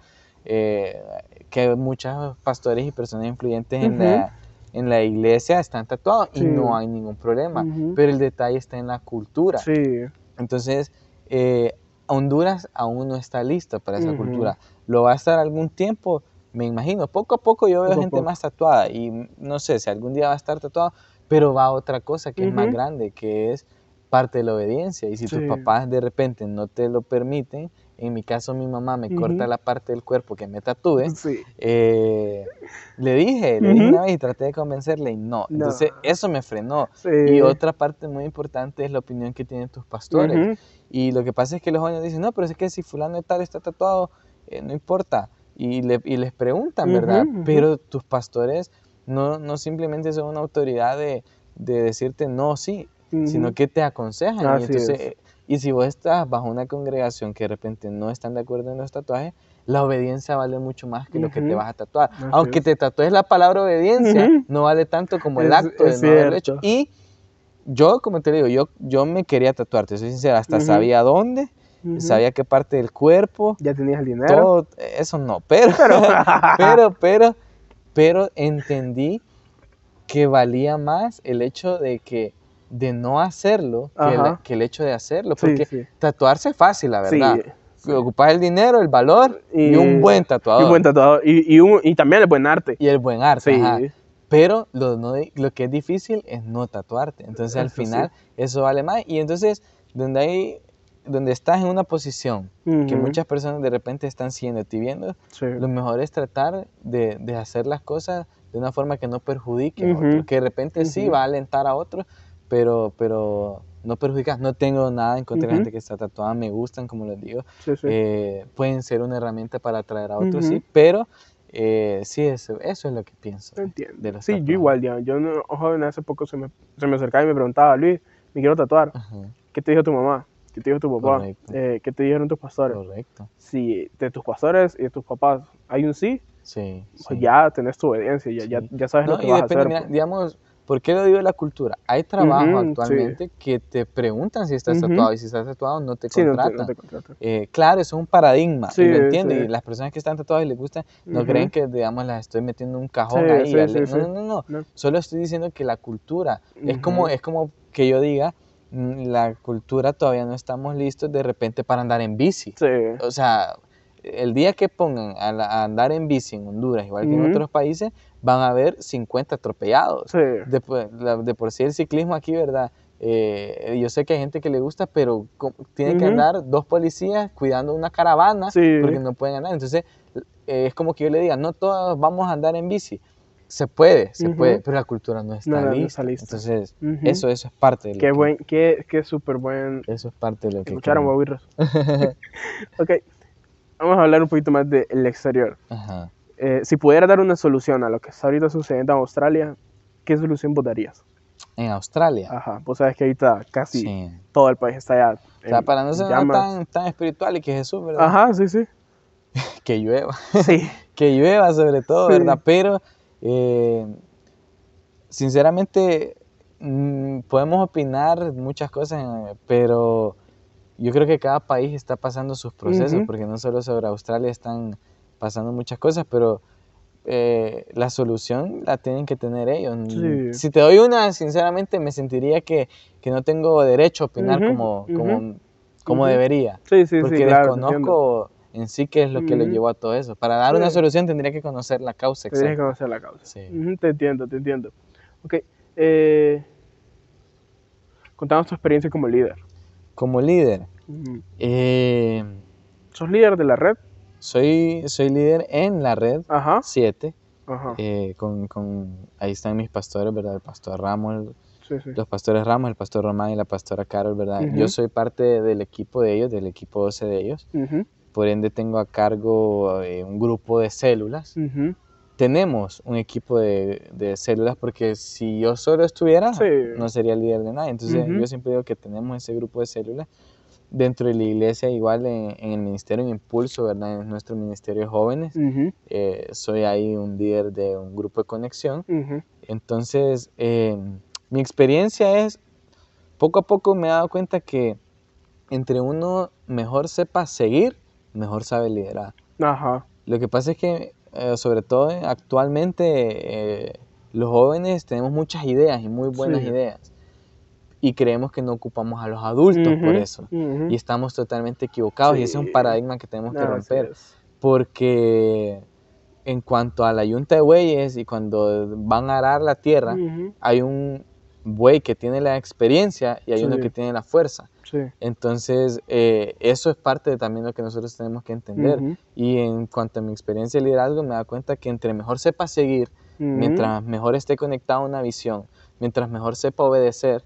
Eh, que muchos pastores y personas influyentes en, la, en la iglesia están tatuados y no hay ningún problema, pero el detalle está en la cultura. Entonces, eh, Honduras aún no está listo para esa cultura. Lo va a estar algún tiempo, me imagino. Poco a poco yo veo gente más tatuada y no sé si algún día va a estar tatuado, pero va a otra cosa que es más grande, que es parte de la obediencia. Y si tus papás de repente no te lo permiten, en mi caso mi mamá me corta la parte del cuerpo que me tatúe, eh, le dije, le dije una vez y traté de convencerle y no. Entonces eso me frenó. Y otra parte muy importante es la opinión que tienen tus pastores. Y lo que pasa es que los jóvenes dicen, no, pero es que si fulano de tal está tatuado, eh, no importa. Y, le, y, les preguntan, ¿verdad? Pero tus pastores no, no simplemente son una autoridad de, de decirte no, sí, sino que te aconsejan. y, entonces, y si vos estás bajo una congregación que de repente no están de acuerdo en los tatuajes, la obediencia vale mucho más que lo que te vas a tatuar. Aunque te tatúes la palabra obediencia, no vale tanto como el acto de no haberlo hecho. Y yo, como te digo, yo, yo me quería tatuar, te soy sincera, hasta sabía dónde, sabía qué parte del cuerpo. Ya tenías el dinero. Todo, eso no, pero, pero, pero, pero entendí que valía más el hecho de que de no hacerlo que el, hecho de hacerlo, porque tatuarse es fácil, la verdad. Sí. Ocupas el dinero, el valor y, un buen tatuador. Y un buen tatuador. Y, y, también el buen arte. Y el buen arte, ajá. Pero lo, no, lo que es difícil es no tatuarte. Entonces al final eso vale más. Y entonces donde hay donde estás en una posición que muchas personas de repente están siendo y viendo, lo mejor es tratar de, de, hacer las cosas de una forma que no perjudique a otros, que de repente sí va a alentar a otros, pero, pero no perjudica. No tengo nada en contra de gente que está tatuada, me gustan, como les digo. Eh, pueden ser una herramienta para atraer a otros, sí, pero eh, sí, eso, eso es lo que pienso. Entiendo. sí, yo igual, ya. Yo, joven, hace poco se me, se me acercaba y me preguntaba, Luis, me quiero tatuar. ¿Qué te dijo tu mamá? ¿Qué te dijo tu papá? Eh, ¿Qué te dijeron tus pastores? Correcto. Si de tus pastores y de tus papás hay un sí, sí, pues ya tenés tu obediencia, ya, ya, ya, sabes lo que vas a hacer. Mira, pues. digamos, ¿Por qué lo digo de la cultura? Hay trabajos actualmente que te preguntan si estás tatuado y si estás tatuado no te contratan. Eh, claro, eso es un paradigma, y lo entiendo. Y las personas que están tatuadas y les gusta no creen que, digamos, las estoy metiendo un cajón ahí. No, no, no, Solo estoy diciendo que la cultura es, como, es como que yo diga, la cultura todavía no estamos listos de repente para andar en bici. O sea, el día que pongan a, andar en bici en Honduras, igual que en otros países, van a haber 50 atropellados. De, por sí el ciclismo aquí, ¿verdad? Eh, yo sé que hay gente que le gusta, pero tiene que andar dos policías cuidando una caravana porque no pueden andar. Entonces, eh, es como que yo le diga, no todos vamos a andar en bici. Se puede, se puede, pero la cultura no está, lista. Entonces, eso, eso es parte de lo qué buen, qué, qué súper buen... Eso es parte de lo que... Escucharon, ok, vamos a hablar un poquito más del exterior. Ajá. Eh, si pudieras dar una solución a lo que está ahorita sucediendo en Australia, ¿qué solución votarías? En Australia. Ajá, pues sabes que ahorita casi todo el país está allá. O sea, para no ser tan, tan espiritual y que Jesús, ¿verdad? Ajá, sí, sí. que llueva. Sí. que llueva sobre todo, ¿verdad? Pero, eh, sinceramente, mm, podemos opinar muchas cosas, pero yo creo que cada país está pasando sus procesos, porque no solo sobre Australia están pasando muchas cosas, pero eh, la solución la tienen que tener ellos. Si te doy una, sinceramente me sentiría que, que no tengo derecho a opinar como, como, como debería. Sí, sí, porque desconozco en sí qué es lo que le llevó a todo eso. Para dar una solución tendría que conocer la causa. Tendría que conocer la causa. Sí. te entiendo, te entiendo. Ok. Eh, contanos tu experiencia como líder. Como líder. eh, ¿Sos líder de la red? Soy, soy líder en la red 7. Eh, con, con, ahí están mis pastores, ¿verdad? El pastor Ramos, los pastores Ramos, el pastor Román y la pastora Carol, ¿verdad? Yo soy parte del equipo de ellos, del equipo 12 de ellos. Por ende tengo a cargo eh, un grupo de células. Tenemos un equipo de, de, células porque si yo solo estuviera, no sería líder de nadie. Entonces yo siempre digo que tenemos ese grupo de células dentro de la iglesia, igual en, en el ministerio en Impulso, ¿verdad? En nuestro ministerio de jóvenes. Ujú, eh, soy ahí un líder de un grupo de conexión. Entonces, eh, mi experiencia es, poco a poco me he dado cuenta que entre uno mejor sepa seguir, mejor sabe liderar. Ajá. Lo que pasa es que, eh, sobre todo eh, actualmente, eh, los jóvenes tenemos muchas ideas y muy buenas Sí. ideas. Y creemos que no ocupamos a los adultos por eso. Y estamos totalmente equivocados. Y ese es un paradigma que tenemos que romper. Porque en cuanto a la yunta de bueyes y cuando van a arar la tierra, hay un buey que tiene la experiencia y hay uno que tiene la fuerza. Sí. Entonces, eh, eso es parte de también lo que nosotros tenemos que entender. Y en cuanto a mi experiencia de liderazgo, me da cuenta que entre mejor sepa seguir, mientras mejor esté conectado a una visión, mientras mejor sepa obedecer,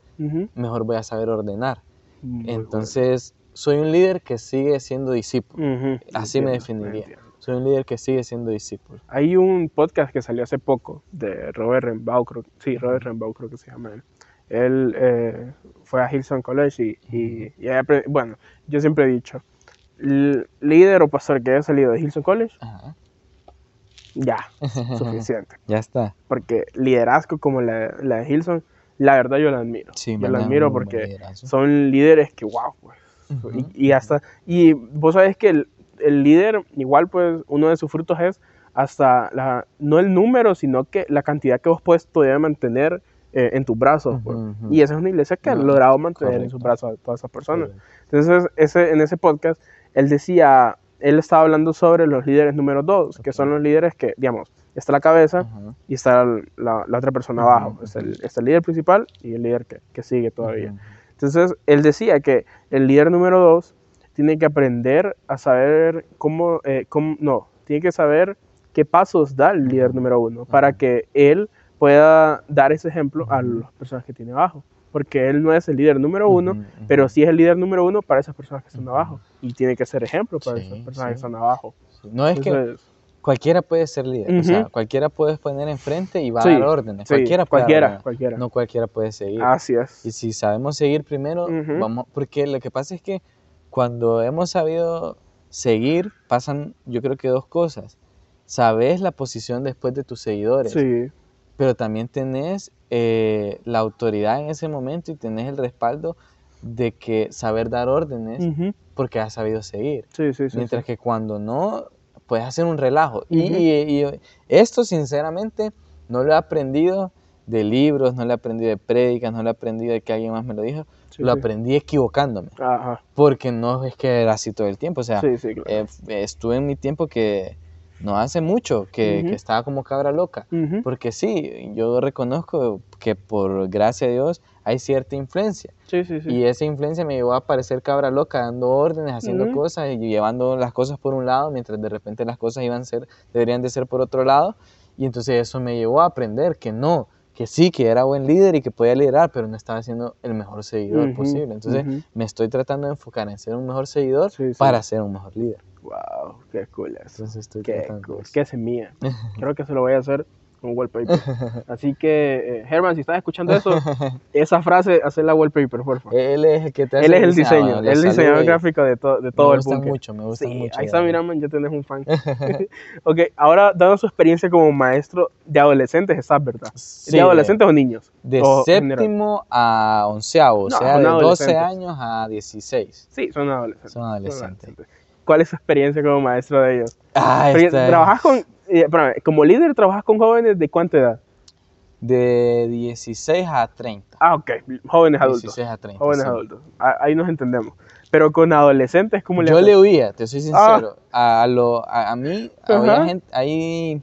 mejor voy a saber ordenar. Muy bueno. Entonces, soy un líder que sigue siendo discípulo. Así me definiría. Soy un líder que sigue siendo discípulo. Hay un podcast que salió hace poco de Robert Renbaugh, creo, sí, Robert Renbaugh creo que se llama él. Él eh, fue a Hillsong College y, y, y bueno, yo siempre he dicho, líder o pastor que haya salido de Hillsong College, Ajá. ya, suficiente. Ya está. Porque liderazgo como la, la de Hillsong, la verdad yo la admiro. Sí, yo la admiro porque son líderes que, wow, pues. Ujú. y, y hasta, y vos sabés que el, el líder, igual pues, uno de sus frutos es hasta, la, no el número, sino que la cantidad que vos puedes todavía mantener eh, en tus brazos. pues. Y esa es una iglesia que ha No, logrado mantener en sus brazos a todas esas personas. Entonces, ese, en ese podcast, él decía, él estaba hablando sobre los líderes número dos, que son los líderes que, digamos, está la cabeza y está la, la otra persona abajo. Es el, está el líder principal y el líder que, que sigue todavía. Entonces, él decía que el líder número dos tiene que aprender a saber cómo, eh, cómo- no, tiene que saber qué pasos da el líder número uno para que él pueda dar ese ejemplo a las personas que tiene abajo. Porque él no es el líder número uno, pero sí es el líder número uno para esas personas que están abajo. Y tiene que ser ejemplo para Sí, esas personas que sí. están abajo. No es que cualquiera puede ser líder, o sea, cualquiera puedes poner enfrente y va Sí, a dar órdenes. sí, cualquiera puede dar cualquiera, órdenes. cualquiera. No cualquiera puede seguir. Así es. Y si sabemos seguir primero, vamos, porque lo que pasa es que cuando hemos sabido seguir, pasan yo creo que dos cosas. Sabes la posición después de tus seguidores, Sí, pero también tenés eh, la autoridad en ese momento y tenés el respaldo de que saber dar órdenes porque has sabido seguir. sí, sí, sí. Mientras que cuando no, puedes hacer un relajo. Y- y, y esto, sinceramente, no lo he aprendido de libros, no lo he aprendido de prédicas, no lo he aprendido de que alguien más me lo dijo. Sí, lo sí. aprendí equivocándome. Ajá. Porque no es que era así todo el tiempo. O sea, Sí, claro. eh, estuve en mi tiempo que no hace mucho, que, Ujú. que estaba como cabra loca. Porque sí, yo reconozco que por gracia de Dios hay cierta influencia. Y esa influencia me llevó a parecer cabra loca, dando órdenes, haciendo cosas y llevando las cosas por un lado, mientras de repente las cosas iban a ser, deberían de ser por otro lado. Y entonces eso me llevó a aprender que no, que sí, que era buen líder y que podía liderar, pero no estaba siendo el mejor seguidor posible. Entonces me estoy tratando de enfocar en ser un mejor seguidor Sí, sí. para ser un mejor líder. Wow, qué cool eso. Entonces estoy Qué tratando cool. Qué semilla. Creo que se lo voy a hacer con wallpaper. Así que, eh, Herman, si estás escuchando eso, esa frase, hacerla wallpaper, por favor. Él es el que te hace Él es el diseño, él es el diseñador gráfico de, to- de todo me el gustan búnker. mucho, me gustan Sí, mucho. ahí está, verdad. mira, man, ya tenés un fan. ok, ahora, dando su experiencia como maestro de adolescentes, ¿estás verdad? Sí, ¿De adolescentes o niños? De O séptimo a onceavo, o No, sea, son de 12 adolescentes. años a 16. Sí, son adolescentes. Son adolescentes. ¿Cuál es su experiencia como maestro de ellos? Ah, esta es ¿Trabajas con, eh, espérame, como líder, trabajas con jóvenes de cuánta edad? de 16 a 30. Ah, ok, jóvenes adultos. 16 a 30. Jóvenes sí. adultos. Ah, Ahí nos entendemos. Pero con adolescentes, ¿cómo le Yo le huía, te soy Ah. sincero. A, lo, a, a mí, Ajá. había gente, hay,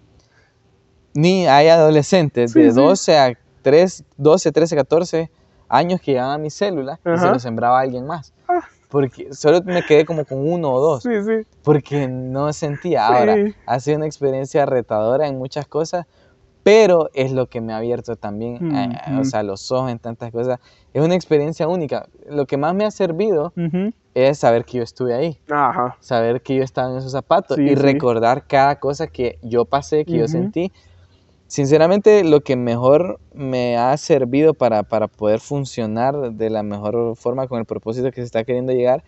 ni, hay adolescentes Sí, de sí. 12 a 3, 12, 13, 14 años que llegaban a mi célula y se Ajá. lo sembraba a alguien más. Ah. Porque solo me quedé como con uno o dos. Sí, sí. porque no sentía. Sí. Ahora, ha sido una experiencia retadora en muchas cosas, pero es lo que me ha abierto también, eh, Ujú. o sea, los ojos en tantas cosas. Es una experiencia única. Lo que más me ha servido Ujú. es saber que yo estuve ahí, Ajá. saber que yo estaba en esos zapatos Sí, y sí. recordar cada cosa que yo pasé, que yo Ujú. sentí. Sinceramente, lo que mejor me ha servido para, para poder funcionar de la mejor forma con el propósito que se está queriendo llegar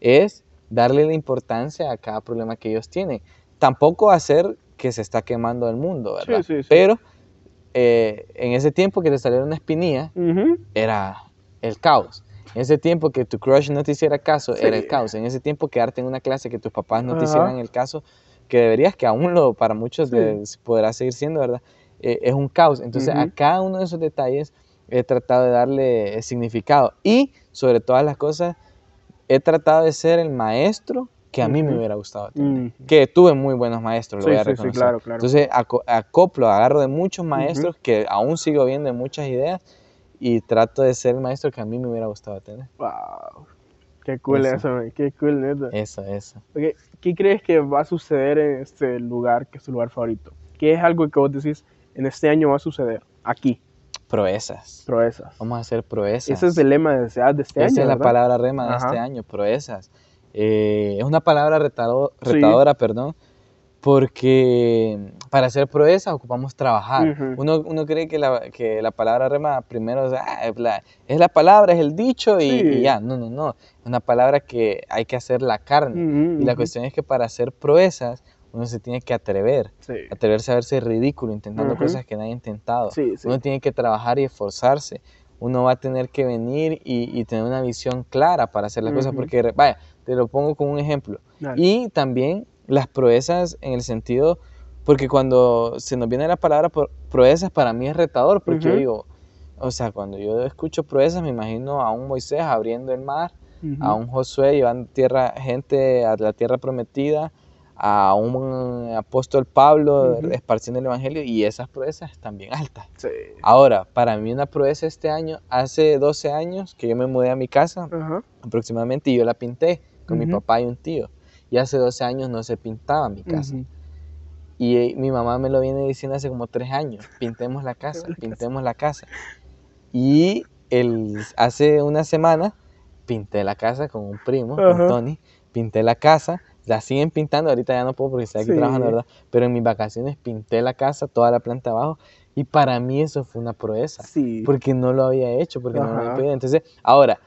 es darle la importancia a cada problema que ellos tienen. Tampoco hacer que se está quemando el mundo, ¿verdad? Sí, sí, sí. Pero eh, en ese tiempo que te saliera una espinilla, era el caos. En ese tiempo que tu crush no te hiciera caso, era el caos. En ese tiempo quedarte en una clase que tus papás no te hicieran el caso, que deberías, que aún lo, para muchos Sí. de- podrá seguir siendo, ¿verdad? Eh, es un caos. Entonces, a cada uno de esos detalles he tratado de darle significado. Y, sobre todas las cosas, he tratado de ser el maestro que a mí me hubiera gustado tener. Que tuve muy buenos maestros, lo Sí, voy a sí, sí, reconocer. claro, claro. Entonces, aco- acoplo, agarro de muchos maestros que aún sigo viendo en muchas ideas y trato de ser el maestro que a mí me hubiera gustado tener. Wow. Qué cool Eso. eso. Qué cool, neta. Eso, eso. Ok, ¿Qué crees que va a suceder en este lugar que es tu lugar favorito? ¿Qué es algo que vos decís en este año va a suceder? Aquí, Proezas. proezas. Vamos a hacer proezas. Ese es el lema de, de este Esa año. es la ¿verdad? palabra rema de Ajá. este año, proezas. Eh, es una palabra retado- Sí. retadora, perdón, porque para hacer proezas ocupamos trabajar. Uno, uno cree que la, que la palabra rema primero o sea, ah, es, la, es la palabra, es el dicho y, Sí. y ya. No, no, no. Es una palabra que hay que hacer la carne. Y la cuestión es que para hacer proezas uno se tiene que atrever. Sí. Atreverse a verse ridículo intentando cosas que nadie ha intentado. Sí, sí. Uno tiene que trabajar y esforzarse. Uno va a tener que venir y, y tener una visión clara para hacer las cosas. Ujú. Porque, vaya, te lo pongo como un ejemplo. Dale. Y también las proezas en el sentido, porque cuando se nos viene la palabra pro- proezas, para mí es retador, porque yo digo, o sea, cuando yo escucho proezas, me imagino a un Moisés abriendo el mar, a un Josué llevando tierra, gente a la tierra prometida, a un apóstol Pablo Ujú. esparciendo el evangelio, y esas proezas están bien altas. Sí. Ahora, para mí una proeza este año, hace 12 años que yo me mudé a mi casa aproximadamente y yo la pinté con mi papá y un tío. Y hace 12 años no se pintaba mi casa. Y eh, mi mamá me lo viene diciendo hace como 3 años, pintemos la casa, pintemos la casa. Y el, hace una semana pinté la casa con un primo, con Tony, pinté la casa, la siguen pintando, ahorita ya no puedo porque estoy aquí Sí. trabajando, ¿verdad? Pero en mis vacaciones pinté la casa, toda la planta abajo, y para mí eso fue una proeza Sí. porque no lo había hecho, porque no me había Ajá. pedido. Entonces, ahora,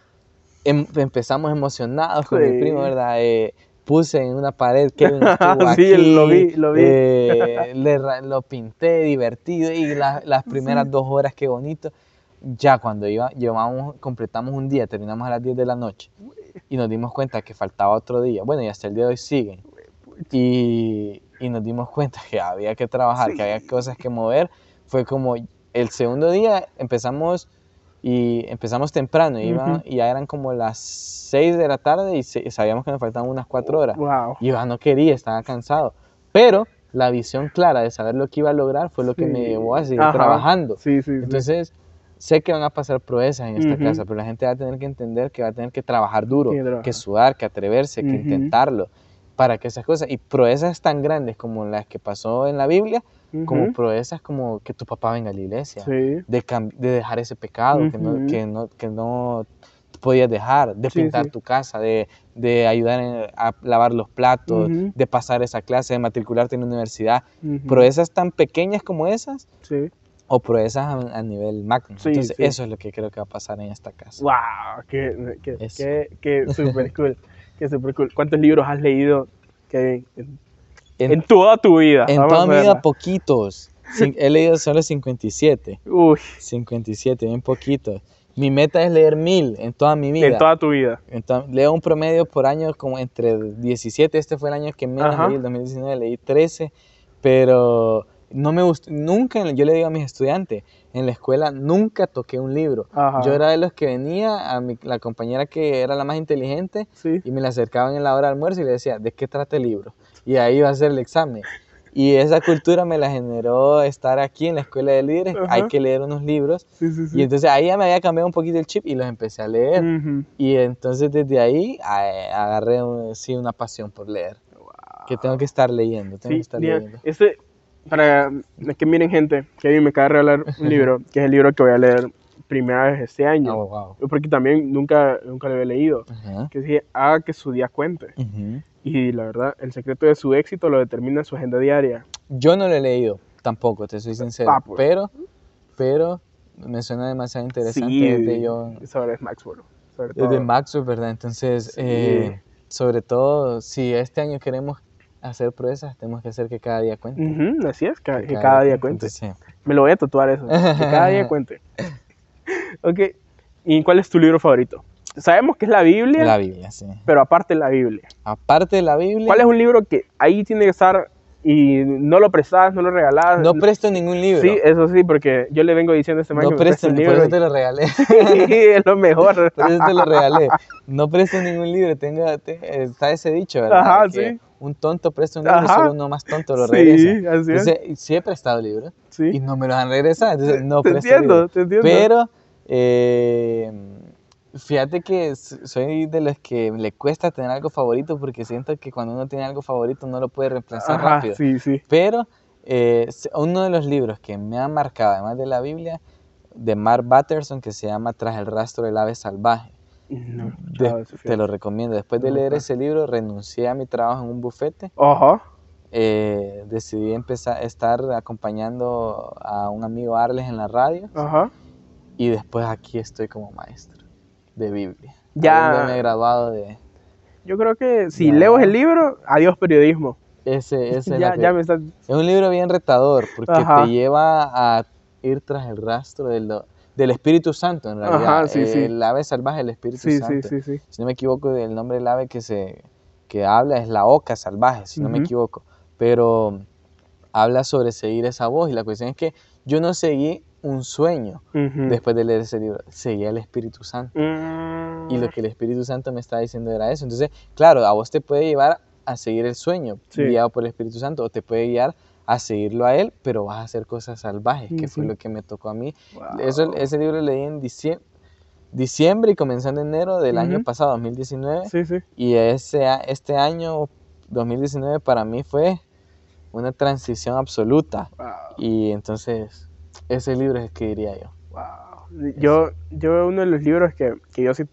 em- empezamos emocionados con mi Sí. primo, ¿verdad? Eh, puse en una pared, Kevin estuvo Sí, aquí, lo vi, lo vi. eh, le lo pinté divertido y la- las primeras dos horas, qué bonito. Ya cuando iba, llevamos, completamos un día, terminamos a las 10 de la noche y nos dimos cuenta que faltaba otro día. Bueno, y hasta el día de hoy siguen. Y, y nos dimos cuenta que había que trabajar, que había cosas que mover. Fue como el segundo día empezamos y empezamos temprano, iba, Ujú. y ya eran como las 6 de la tarde y se- sabíamos que nos faltaban unas 4 horas. Wow. Y yo no quería, estaba cansado. Pero la visión clara de saber lo que iba a lograr fue lo que me Sí. llevó a seguir Ajá. trabajando. Sí, sí, sí. Entonces, sé que van a pasar proezas en esta Ujú. casa, pero la gente va a tener que entender que va a tener que trabajar duro, que que sudar, que atreverse, que Ujú. intentarlo, para que esas cosas, y proezas tan grandes como las que pasó en la Biblia, como Ujú. proezas como que tu papá venga a la iglesia, Sí. de, de dejar ese pecado que, no, que, no, que no podías dejar, de Sí, pintar sí. tu casa, de, de ayudar en- a lavar los platos, Ujú. de pasar esa clase, de matricularte en la universidad. Ujú. Proezas tan pequeñas como esas Sí. O proezas a, a nivel magno. Sí, Entonces, sí. eso es lo que creo que va a pasar en esta casa. Wow, qué, qué, qué, qué super cool. Qué super cool. ¿Cuántos libros has leído Kevin, en, En, en toda tu vida? en toda mi vida, poquitos. He leído solo 57. Uy, 57, bien poquitos. Mi meta es leer mil en toda mi vida. en toda tu vida. Entonces, leo un promedio por año como entre 17, este fue el año que menos Ajá. leí, el 2019 leí 13, pero no me gustó, nunca, yo le digo a mis estudiantes, en la escuela nunca toqué un libro. Ajá. Yo era de los que venía a mi- la compañera que era la más inteligente Sí. y me la acercaban en la hora de almuerzo y le decía, ¿de qué trata el libro? Y ahí iba a hacer el examen. Y esa cultura me la generó estar aquí en la escuela de líderes. Ajá. Hay que leer unos libros. Sí, sí, sí. Y entonces ahí ya me había cambiado un poquito el chip y los empecé a leer. Y entonces desde ahí agarré sí, una pasión por leer. Que tengo que estar leyendo, tengo que estar leyendo. este, para que miren gente, Kevin me acaba de regalar un libro, que es el libro que voy a leer primera vez este año. Oh, wow. Porque también nunca, nunca lo había leído. Ajá. Que dice, haga que su día cuente. Y la verdad, el secreto de su éxito lo determina su agenda diaria. Yo no lo he leído tampoco, te soy sincero. Ah, pues. Pero, pero me suena demasiado interesante Sí, desde yo. Es Maxwell. sobre Desde todo. Maxwell, ¿verdad? Entonces, Sí. eh, sobre todo, si este año queremos hacer proezas, tenemos que hacer que cada día cuente. Ujú, así es, ca- que cada día cuente. Entonces, Me lo voy a tatuar eso, que cada día cuente. Ok, ¿y cuál es tu libro favorito? Sabemos que es la Biblia, la Biblia, sí. pero aparte de la Biblia. Aparte de la Biblia, ¿Cuál es un libro que ahí tiene que estar y no lo prestas, no lo regalás? no presto ningún libro. Sí, eso sí, porque yo le vengo diciendo a este man no que me presto, el por libro. eso te lo regalé. y- es lo mejor. Por eso te lo regalé. No presto ningún libro. Tenga, te- está ese dicho, ¿verdad? Ajá, Que sí. Un tonto presta un libro y Ajá. solo uno más tonto lo Sí, regresa. así es. Entonces, sí he prestado libros Sí. y no me los han regresado. Entonces, no te presto entiendo, libros. te entiendo. Pero, eh, fíjate que soy de los que le cuesta tener algo favorito porque siento que cuando uno tiene algo favorito no lo puede reemplazar Ajá, rápido. sí, sí. Pero eh, uno de los libros que me han marcado, además de la Biblia, de Mark Batterson, que se llama Tras el rastro del ave salvaje. No, De- chao, eso te lo recomiendo. Después de leer ese libro, renuncié a mi trabajo en un bufete. Ajá. eh, decidí empezar a estar acompañando a un amigo Arles en la radio. Ajá. Y después aquí estoy como maestro de Biblia. Ya. Habiéndome graduado de Yo creo que si Ya. leo el libro, adiós periodismo. ese, ese es, ya, me es un libro bien retador porque Ajá. te lleva a ir tras el rastro del, del Espíritu Santo en realidad. Ajá, sí, sí. El ave salvaje, el Espíritu Sí, Santo. sí, sí. Si no me equivoco, el nombre del ave que se que habla es la oca salvaje, si no me equivoco. Pero habla sobre seguir esa voz y la cuestión es que yo no seguí un sueño después de leer ese libro, seguía el Espíritu Santo. Mm, Y lo que el Espíritu Santo me está diciendo era eso. Entonces, claro, a vos te puede llevar a seguir el sueño guiado por el Espíritu Santo o te puede guiar a seguirlo a él, pero vas a hacer cosas salvajes, que fue lo que me tocó a mí. wow. Eso, ese libro lo leí en diciembre, diciembre y comenzando en enero del año pasado, 2019. Sí, sí. Y ese, este año, 2019, para mí fue una transición absoluta. Wow. Y entonces, ese libro es el que diría yo. Wow. Yo, yo uno de los libros que, que yo sí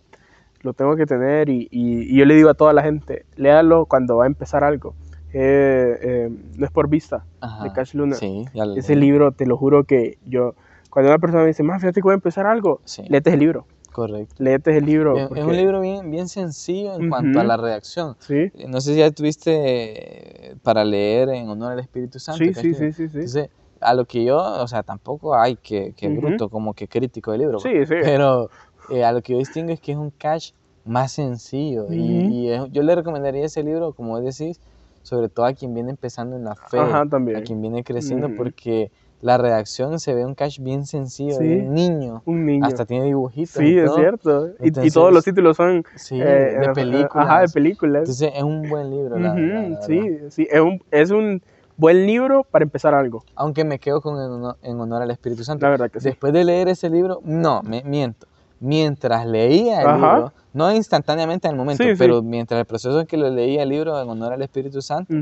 lo tengo que tener y, y- y yo le digo a toda la gente, léalo cuando va a empezar algo. Eh, eh, no es por vista, Ajá. de Cash Luna. Sí, ya lo Ese libro, te lo juro que yo, cuando una persona me dice, más fíjate que voy a empezar algo, Sí, léete el libro, correcto. léete el libro. Es, un libro bien, bien sencillo en cuanto a la redacción. Sí, Eh, No sé si ya tuviste para leer en honor al Espíritu Santo. sí, sí, sí, sí, sí. Entonces, a lo que yo, o sea, tampoco hay que, que Ujú. bruto, como que crítico del libro. Sí, sí. Pero eh, a lo que yo distingo es que es un catch más sencillo. y- Ujú. Y, es- yo le recomendaría ese libro, como decís, sobre todo a quien viene empezando en la fe, Ajá, también. a quien viene creciendo, Ujú. porque la redacción se ve un catch bien sencillo, Sí. un niño. Un niño. Hasta tiene dibujitos. sí, y es todo. cierto. Y- y, Entonces, todos los títulos son Sí, eh, de eh, películas. Ajá, de películas. Entonces es un buen libro, la Ujú, verdad, la sí, sí, es un, es un buen libro para empezar algo. Aunque me quedo con en honor, en honor al Espíritu Santo. La verdad que sí. Después de leer ese libro, no, me miento. Mientras leía el Ajá. libro, no instantáneamente en el momento, Sí, sí. pero mientras el proceso en que lo leía el libro en honor al Espíritu Santo.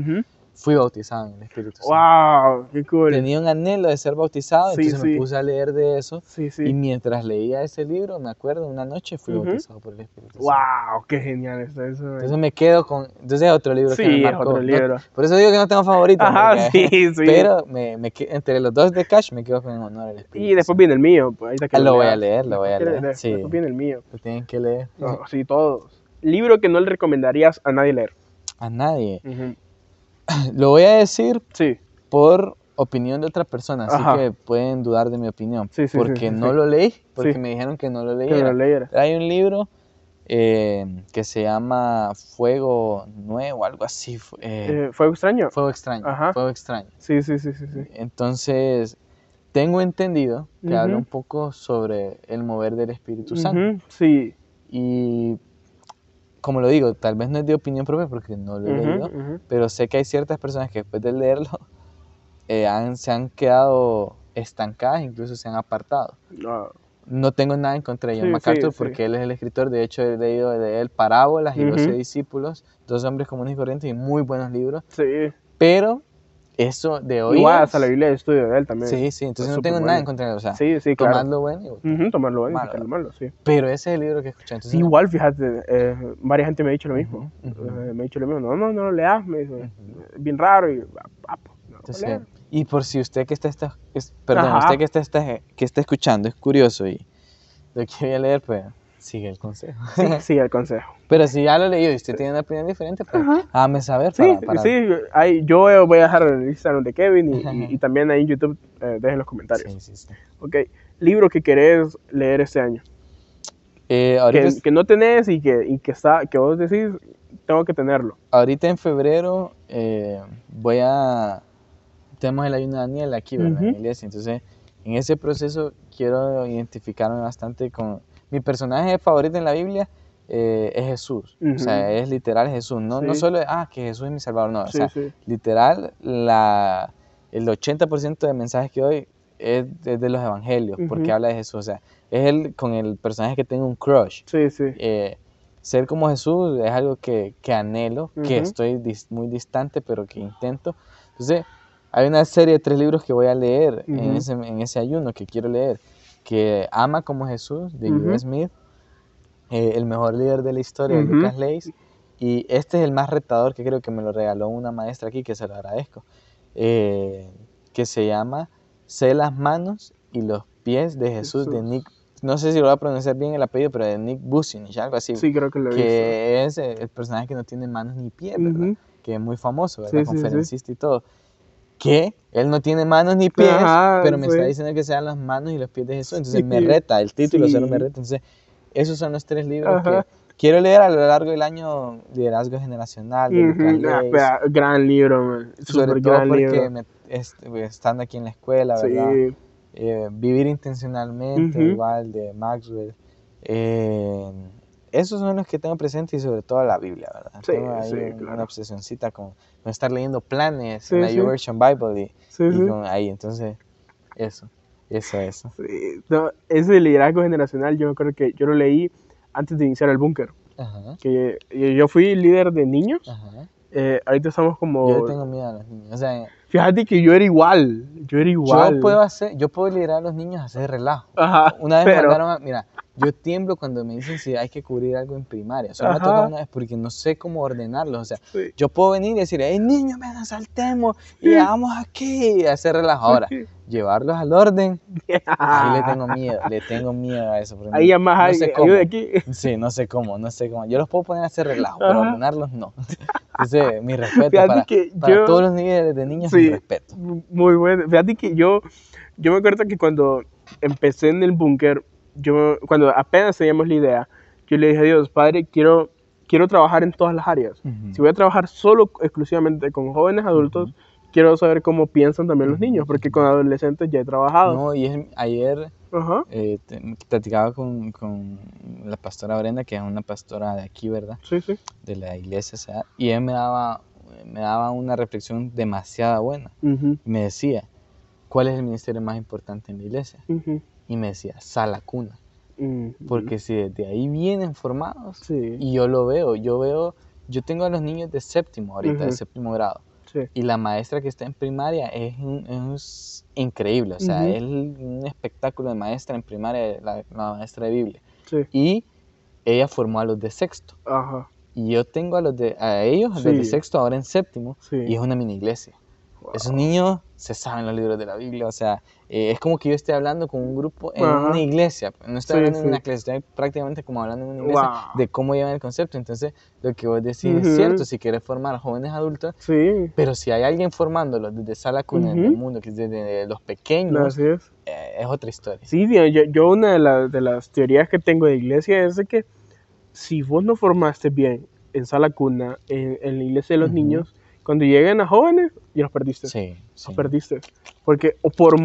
Fui bautizado en el Espíritu Santo. Wow, qué cool. Tenía un anhelo de ser bautizado, Sí, entonces sí. me puse a leer de eso. Sí, Y mientras leía ese libro, me acuerdo, una noche fui Ujú. bautizado por el Espíritu Santo. Wow, qué genial está eso. eh. Entonces me quedo con. Entonces es otro libro que me es marcó. otro No- libro. por eso digo que no tengo favorito. Ajá, porque- sí, sí. Pero me, me entre los dos de Cash me quedo con en honor al Espíritu Y después viene el mío. Pues, ahorita que Ah, lo voy a leer, lo voy a leer, que- sí. Después viene el mío. Lo tienen que leer. No, sí, todos. Libro que no le recomendarías a nadie leer. A nadie. Ujú. Lo voy a decir Sí, por opinión de otra persona, así Ajá. que pueden dudar de mi opinión. Sí, sí, porque no lo leí, porque me dijeron que no lo que leyera. lo leyera. Hay un libro eh, que se llama Fuego Nuevo, algo así. eh, Eh, ¿Fue extraño? Fuego extraño. Ajá. Fuego extraño. Sí, sí, sí, sí. sí. Entonces, tengo entendido que habla Ujú. un poco sobre el mover del Espíritu Santo. Sí. Y como lo digo, tal vez no es de opinión propia porque no lo he Ujú, leído, ujú. pero sé que hay ciertas personas que después de leerlo eh, han- se han quedado estancadas, incluso se han apartado. No. No tengo nada en contra de John Sí, sí, MacArthur sí. porque él es el escritor. De hecho, he leído de él Parábolas y Ujú. 12 discípulos, dos hombres comunes y corrientes y muy buenos libros. Sí. Pero eso de hoy. Igual hasta la Biblia de estudio de él también. Sí, sí, entonces Es no tengo súper nada en bueno. contra de él. O sea, Sí, sí, claro. tomadlo bueno y Ujú, tomarlo bueno y Malo. quitarlo malo, sí. Pero ese es el libro que escuché. Entonces, Igual, fíjate, eh, varias gente me ha dicho lo mismo. Ujú, ujú. Eh, me ha dicho lo mismo. No, no, no lo leas, me dice. Ujú. Bien raro y... ah, ah, pues, no entonces, y por si usted que está, está- es- perdón, Ajá. usted que está, está- que está escuchando es curioso y lo quiere leer, pues Sigue el consejo. Sí, sigue el consejo. Pero si ya lo he leído y usted tiene una opinión diferente, pues hágame saber Sí, para, para- sí, ahí, yo voy a dejar el Instagram de Kevin y, y- y también ahí en YouTube eh, dejen los comentarios. Sí, sí, sí. Ok, libro que querés leer este año. Eh, Que, es- que no tenés y que, y que, está, que vos decís, tengo que tenerlo. ahorita en febrero eh, voy a... Tenemos el ayuno de Daniel aquí, ¿verdad? En la iglesia. Entonces, en ese proceso quiero identificarme bastante con... Mi personaje favorito en la Biblia eh, es Jesús. O sea, es literal Jesús. No, no solo, ah, que Jesús es mi salvador. No, o sea, sí. literal, la, el 80% de mensajes que doy es, es de los evangelios, porque habla de Jesús. O sea, es el con el personaje que tengo un crush. Sí, sí. Eh, ser como Jesús es algo que, que anhelo, que estoy dis- muy distante, pero que intento. Entonces, hay una serie de tres libros que voy a leer en, ese, en ese ayuno que quiero leer, que Ama como Jesús, de Ujú. U. Smith, eh, El mejor líder de la historia, Ujú. Lucas Leis, y este es el más retador que creo que me lo regaló una maestra aquí, que se lo agradezco, eh, que se llama Sé las manos y los pies de Jesús, de. Nick, no sé si lo voy a pronunciar bien el apellido, pero de Nick Bucinich, algo así, Sí, creo que lo es el personaje que no tiene manos ni pies, ¿verdad? Que es muy famoso, ¿verdad? Sí, sí, sí. Conferencista y todo. Que él no tiene manos ni pies, Ajá, pero me está sí. diciendo que sean las manos y los pies de Jesús. Entonces Sí. me reta, el título solo me Sí. reta. Entonces, esos son los tres libros Ajá. que quiero leer a lo largo del año: Liderazgo Generacional, de Ujú. Ah, Leis, gran libro, man. Sobre Súper todo gran porque libro. me- este, estando aquí en la escuela, ¿verdad? Sí. Eh, vivir intencionalmente, Ujú. igual de Maxwell. Eh, esos son los que tengo presentes y sobre todo la Biblia, ¿verdad? Sí, tengo ahí sí, claro. una obsesioncita con, con estar leyendo planes Sí, en la sí. YouVersion Bible y, Sí, y con ahí, entonces, eso, eso, eso. No, ese liderazgo generacional, yo me acuerdo que yo lo leí antes de iniciar el búnker. Que yo fui líder de niños. ajá. eh, ahorita estamos como. Yo tengo miedo a los niños, o sea, Fíjate que yo era igual. Yo era igual. yo puedo hacer, yo puedo liderar a los niños a hacer relajo. Ajá. Una vez pero- mandaron a, mira, yo tiemblo cuando me dicen si hay que cubrir algo en primaria. Solo me Ajá. toca una vez porque no sé cómo ordenarlos. O sea, Sí. yo puedo venir y decir, hey niños, ven, saltemos y vamos aquí y hacer relajo. Ahora, llevarlos al orden, ahí le tengo miedo, le tengo miedo a eso. Ahí no hay sé cómo. ayuda aquí. Sí, no sé cómo, no sé cómo. Yo los puedo poner a hacer relajo, pero ordenarlos no. Entonces, mi respeto Fíjate para, que para yo- todos los niveles de niños, Sí. mi respeto. Muy bueno. Fíjate que yo, yo me acuerdo que cuando empecé en el búnker, yo, cuando apenas teníamos la idea, yo le dije a Dios, Padre, quiero, quiero trabajar en todas las áreas. Ujú. Si voy a trabajar solo, exclusivamente con jóvenes adultos, quiero saber cómo piensan también los niños, porque con adolescentes ya he trabajado. No, y es- ayer Ajá. eh, te- platicaba con, con la pastora Brenda, que es una pastora de aquí, ¿verdad? Sí, sí. De la iglesia, o sea, y él me daba, me daba una reflexión demasiado buena. Me decía, ¿cuál es el ministerio más importante en la iglesia? Y me decía, sala cuna. ujú. Porque si desde ahí vienen formados, Sí, y yo lo veo, yo veo, yo tengo a los niños de séptimo ahorita, de séptimo grado. sí. Y la maestra que está en primaria es, un- es increíble, o sea, es un espectáculo de maestra en primaria, la, la maestra de Biblia. Sí. Y ella formó a los de sexto. Ajá. Y yo tengo a los de a ellos, Sí. desde sexto, ahora en séptimo, Sí. y es una mini iglesia. Esos niños se saben los libros de la Biblia, o sea, eh, es como que yo esté hablando con un grupo en Ajá. una iglesia, no estoy Sí, hablando en sí. una iglesia, estoy prácticamente como hablando en una iglesia Wow. de cómo llevan el concepto. Entonces, lo que vos decís es cierto, si quieres formar jóvenes adultos, Sí, pero si hay alguien formándolos desde sala cuna en el mundo, que es desde los pequeños, eh, es otra historia. Sí, yo, yo una de, la- de las teorías que tengo de iglesia es de que si vos no formaste bien en sala cuna, en, en la iglesia de los niños, cuando lleguen a jóvenes, ya los perdiste. Sí, Los sí. perdiste. Porque o por,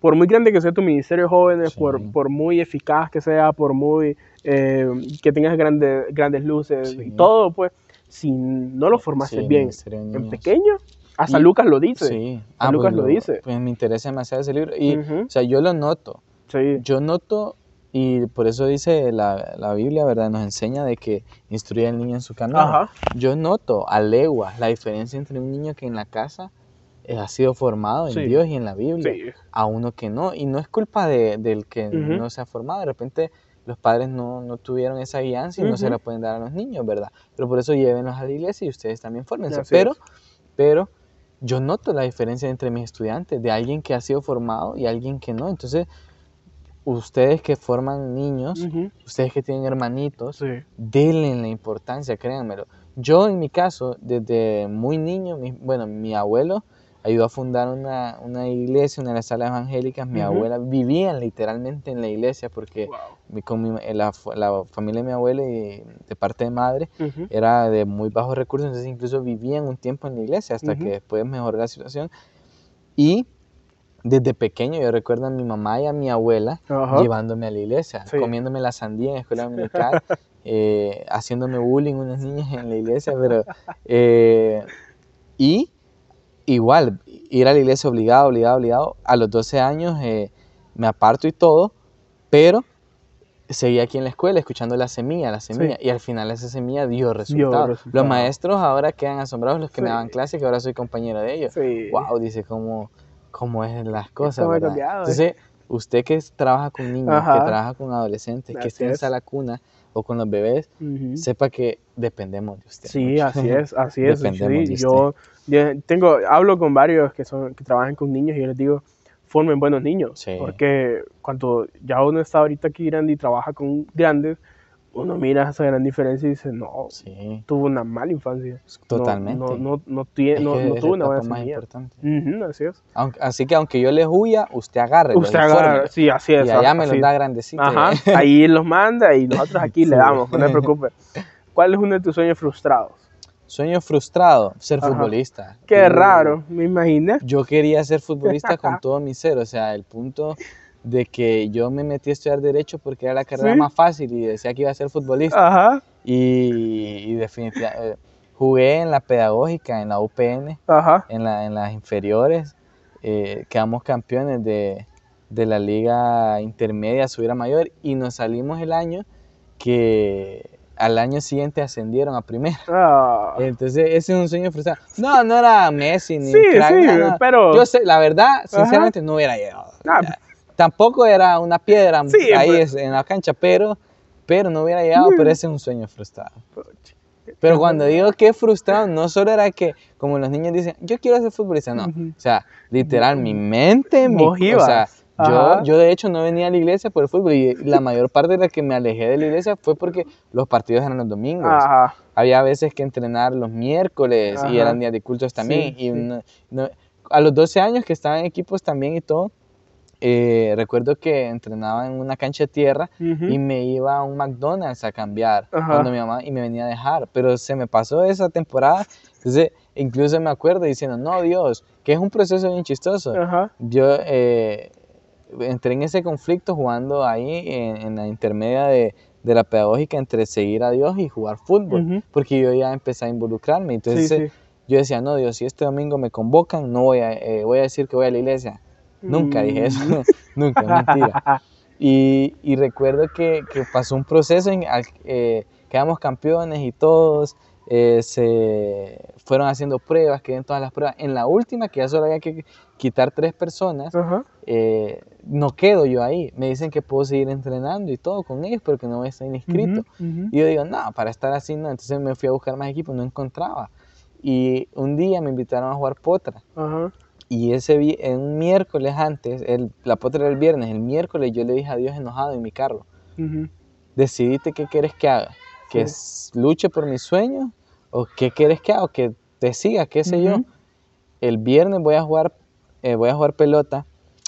por muy grande que sea tu ministerio de jóvenes, Sí. por, por muy eficaz que sea, por muy eh, que tengas grandes grandes luces y Sí. todo, pues, si no lo formaste Sí, bien en pequeño, hasta Y- Lucas lo dice. Sí. A Lucas pues lo dice. Pues me interesa demasiado ese libro. Y, o sea, yo lo noto. Sí. Yo noto, y por eso dice la, la Biblia, ¿verdad? Nos enseña de que instruye al niño en su camino. Ajá. Yo noto a leguas la diferencia entre un niño que en la casa eh, ha sido formado en Sí. Dios y en la Biblia, Sí. a uno que no. Y no es culpa de- del que no se ha formado. De repente los padres no, no tuvieron esa guianza y no se la pueden dar a los niños, ¿verdad? Pero por eso llévenlos a la iglesia y ustedes también fórmense. Así Pero, es. pero yo noto la diferencia entre mis estudiantes, de alguien que ha sido formado y alguien que no. Entonces, ustedes que forman niños, ustedes que tienen hermanitos, Sí. denle la importancia, créanmelo. Yo en mi caso, desde muy niño, mi- bueno, mi abuelo ayudó a fundar una, una iglesia, una de las salas evangélicas, mi abuela vivía literalmente en la iglesia porque Wow. mi- con mi- la, la familia de mi abuela y de parte de madre era de muy bajos recursos, entonces incluso vivían un tiempo en la iglesia hasta que después mejoró la situación. Y desde pequeño yo recuerdo a mi mamá y a mi abuela Ajá. llevándome a la iglesia, Sí. comiéndome la sandía en la escuela dominical, eh, haciéndome bullying unas niñas en la iglesia, pero... eh, y igual, ir a la iglesia obligado, obligado, obligado. A los 12 años eh, me aparto y todo, pero seguí aquí en la escuela escuchando la semilla, la semilla, y al final esa semilla dio resultado. Los maestros ahora quedan asombrados, los que me daban clase, que ahora soy compañero de ellos. Wow, dice cómo, cómo es las cosas. ¿verdad? cambiado, eh. Entonces, usted que trabaja con niños, Ajá. que trabaja con adolescentes, que esté en sala cuna o con los bebés, Ujú. sepa que dependemos de usted. Sí, mucho. así es, así es. Dependemos sí. de yo, yo tengo, hablo con varios que son, que trabajan con niños y yo les digo, formen buenos niños. Sí. Porque cuando ya uno está ahorita aquí grande y trabaja con grandes, uno mira esa gran diferencia y dice, no, Sí, tuvo una mala infancia. No- totalmente. No, no, no, no, que no es tuvo una buena semilla. importante. Así es. Aunque- así que aunque yo les huya, usted agarre. Usted agarra, sí, así es. Y allá me los da grandecitos. Ajá, ahí los manda y nosotros aquí le damos, no te preocupes. ¿Cuál es uno de tus sueños frustrados? Sueño frustrado, ser Ajá. futbolista. Qué raro, me imaginé. Yo quería ser futbolista con todo mi ser, o sea, el punto de que yo me metí a estudiar Derecho porque era la carrera Sí. más fácil y decía que iba a ser futbolista. Ajá, Y, y definitivamente jugué en la pedagógica, en la UPN, ajá. en, la, en las inferiores. eh, quedamos campeones de, de la liga intermedia, subir a mayor, y nos salimos el año que al año siguiente ascendieron a primera. Ah, Entonces, ese es un sueño frustrado. No, no era Messi ni sí, crack, sí, pero... Yo sé, la verdad, sinceramente, no hubiera llegado. Ah. Tampoco era una piedra Sí, ahí pues. es- en la cancha, pero, pero no hubiera llegado, Mm. pero ese es un sueño frustrado. Pero cuando digo que frustrado, no solo era que, como los niños dicen, yo quiero ser futbolista, no. O sea, literal, mi mente, mi, o sea, yo, yo de hecho no venía a la iglesia por el fútbol y la mayor parte de la que me alejé de la iglesia fue porque los partidos eran los domingos. Ajá, Había veces que entrenar los miércoles y Ajá. eran días de cultos también. Sí, y sí. no- no- a los 12 años que estaba en equipos también y todo, eh, recuerdo que entrenaba en una cancha de tierra y me iba a un McDonald's a cambiar Ajá. cuando mi mamá y me venía a dejar. Pero se me pasó esa temporada. Entonces, incluso me acuerdo diciendo, no, Dios, que es un proceso bien chistoso. Ajá, Yo eh, entré en ese conflicto jugando ahí en, en la intermedia de, de la pedagógica entre seguir a Dios y jugar fútbol, porque yo ya empecé a involucrarme. Entonces sí, sí. yo decía, no, Dios, si este domingo me convocan, no voy a, eh, voy a decir que voy a la iglesia. Nunca dije eso, Mm. nunca, mentira. Y, y recuerdo que, que pasó un proceso en eh, quedamos campeones y todos eh, se fueron haciendo pruebas, quedé en todas las pruebas. En la última, que ya solo había que quitar tres personas, eh, no quedo yo ahí. Me dicen que puedo seguir entrenando y todo con ellos, pero que no voy a estar inscrito. Y yo digo, no, para estar así no. Entonces me fui a buscar más equipos, no encontraba. Y un día me invitaron a jugar potra. Y ese vi- en un miércoles antes, el, la potra era el viernes, el miércoles yo le dije a Dios enojado en mi carro, Ujú. decidite qué quieres que haga, que Sí. luche por mis sueños o qué quieres que haga, o que te siga, qué sé yo. El viernes voy a jugar, eh, voy a jugar pelota,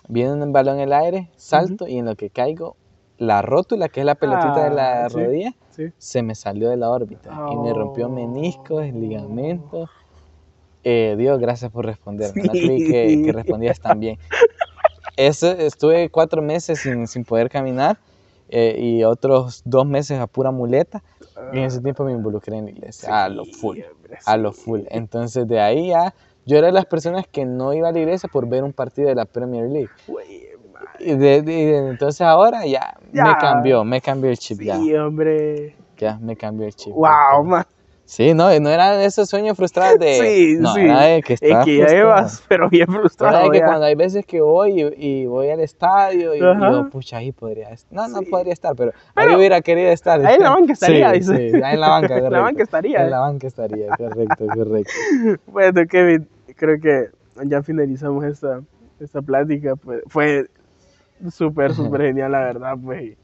viene un balón en el aire, salto y en lo que caigo, la rótula, que es la pelotita de la Ah, sí. rodilla, Sí. se me salió de la órbita y me rompió Oh. meniscos, ligamentos. Eh, Dios, gracias por responderme. No Sí. creí que, que respondías tan bien. Eso, estuve cuatro meses sin, sin poder caminar eh, y otros dos meses a pura muleta. Y en ese tiempo me involucré en la iglesia, a lo full, hombre, a lo sí. full. Entonces de ahí ya, yo era de las personas que no iba a la iglesia por ver un partido de la Premier League. Y de- de- entonces ahora ya, me Ya. cambió, me cambió el chip ya, Sí, hombre. ya me cambió el chip. Wow, man. Sí, no, no era de esos sueños frustrados de... Sí, no, sí. era de que Es que ya frustrado. llevas, pero bien Era frustrado. de que ya. cuando hay veces que voy y, y voy al estadio y, yo, pucha, ahí podría estar. No, no Sí. podría estar, pero, Pero ahí hubiera querido estar. ahí en la banca estaría, Sí, dice. sí, ahí en la banca, En la correcto. banca estaría. En la banca estaría, correcto, correcto. Bueno, Kevin, creo que ya finalizamos esta, esta plática. Pues, fue Súper, súper genial, la verdad, pues.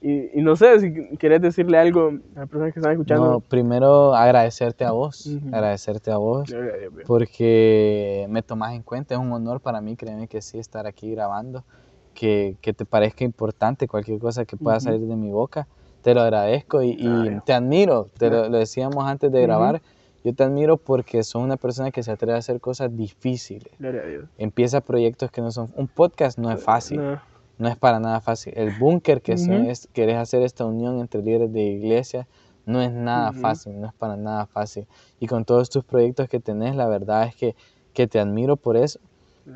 Y, y, no sé si quieres decirle algo a las personas que están escuchando. No, primero agradecerte a vos, agradecerte a vos, porque me tomas en cuenta, es un honor para mí, créeme que sí, estar aquí grabando, que, que te parezca importante cualquier cosa que pueda salir de mi boca, te lo agradezco y, y te admiro, te lo, decíamos antes de grabar, yo te admiro porque sos una persona que se atreve a hacer cosas difíciles. Empieza proyectos que no son... Un podcast no es fácil. No. Es para nada fácil. El búnker que es, querés hacer esta unión entre líderes de iglesia, no es nada fácil, no es para nada fácil. Y con todos tus proyectos que tenés, la verdad es que, que te admiro por eso.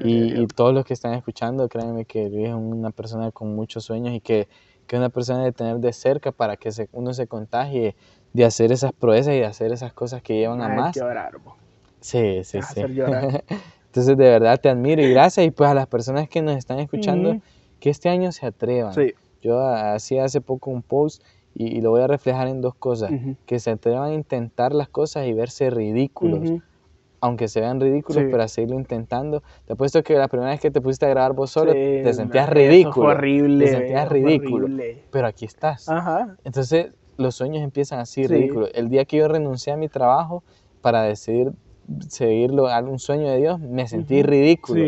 Y, y, todos los que están escuchando, créanme que eres una persona con muchos sueños y que, que una persona de tener de cerca para que se, uno se contagie de hacer esas proezas y de hacer esas cosas que llevan a más. sí, sí, sí. Entonces, de verdad te admiro y gracias. Y pues a las personas que nos están escuchando, que este año se atrevan. Yo hacía hace poco un post y, lo voy a reflejar en dos cosas. Que se atrevan a intentar las cosas y verse ridículos. Aunque se vean ridículos, pero a seguirlo intentando. Te apuesto que la primera vez que te pusiste a grabar vos solo, te sentías ridículo. horrible. Te sentías ridículo. Pero aquí estás. Ajá. Entonces, los sueños empiezan así ridículos. El día que yo renuncié a mi trabajo para decidir seguirlo a un sueño de Dios, me sentí ridículo.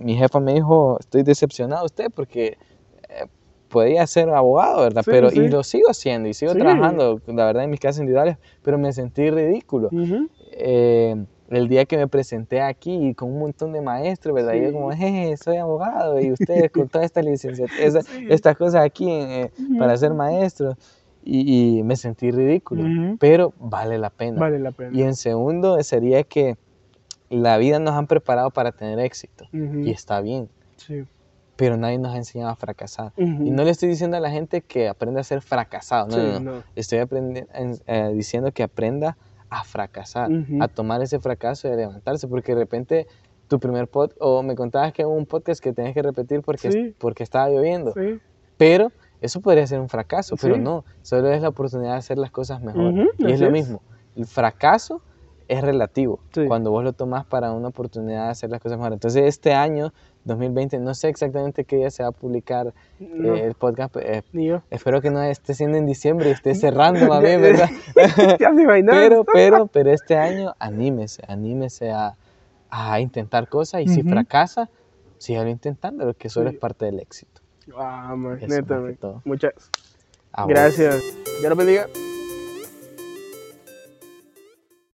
mi jefa me dijo, estoy decepcionado de usted porque eh, podía ser abogado, ¿verdad? pero Y lo sigo haciendo y sigo trabajando, la verdad, en mis casas individuales, pero me sentí ridículo el día que me presenté aquí con un montón de maestros, ¿verdad? Yo como, jeje, soy abogado y ustedes con toda esta licenciatura, estas cosas aquí eh, para ser maestro. Y, me sentí ridículo, pero vale la pena. Vale la pena. Y en segundo sería que la vida nos han preparado para tener éxito y está bien. Sí. Pero nadie nos ha enseñado a fracasar. Y no le estoy diciendo a la gente que aprenda a ser fracasado. No, no, no. Estoy eh, diciendo que aprenda a fracasar, a tomar ese fracaso y a levantarse, porque de repente tu primer podcast, o me contabas que hubo un podcast que tenías que repetir porque, porque estaba lloviendo, pero eso podría ser un fracaso, pero no, solo es la oportunidad de hacer las cosas mejor. y es lo mismo, el fracaso es relativo, cuando vos lo tomás para una oportunidad de hacer las cosas mejor. Entonces este año 2020. No sé exactamente qué día se va a publicar eh, el podcast. Eh, espero que no esté siendo en diciembre y esté cerrando más bien, ¿verdad? pero, pero, pero este año anímese, anímese a, a intentar cosas y si fracasa, sígalo intentando, que solo es parte del éxito. Ah, man, neta, Muchas gracias. Dios lo bendiga.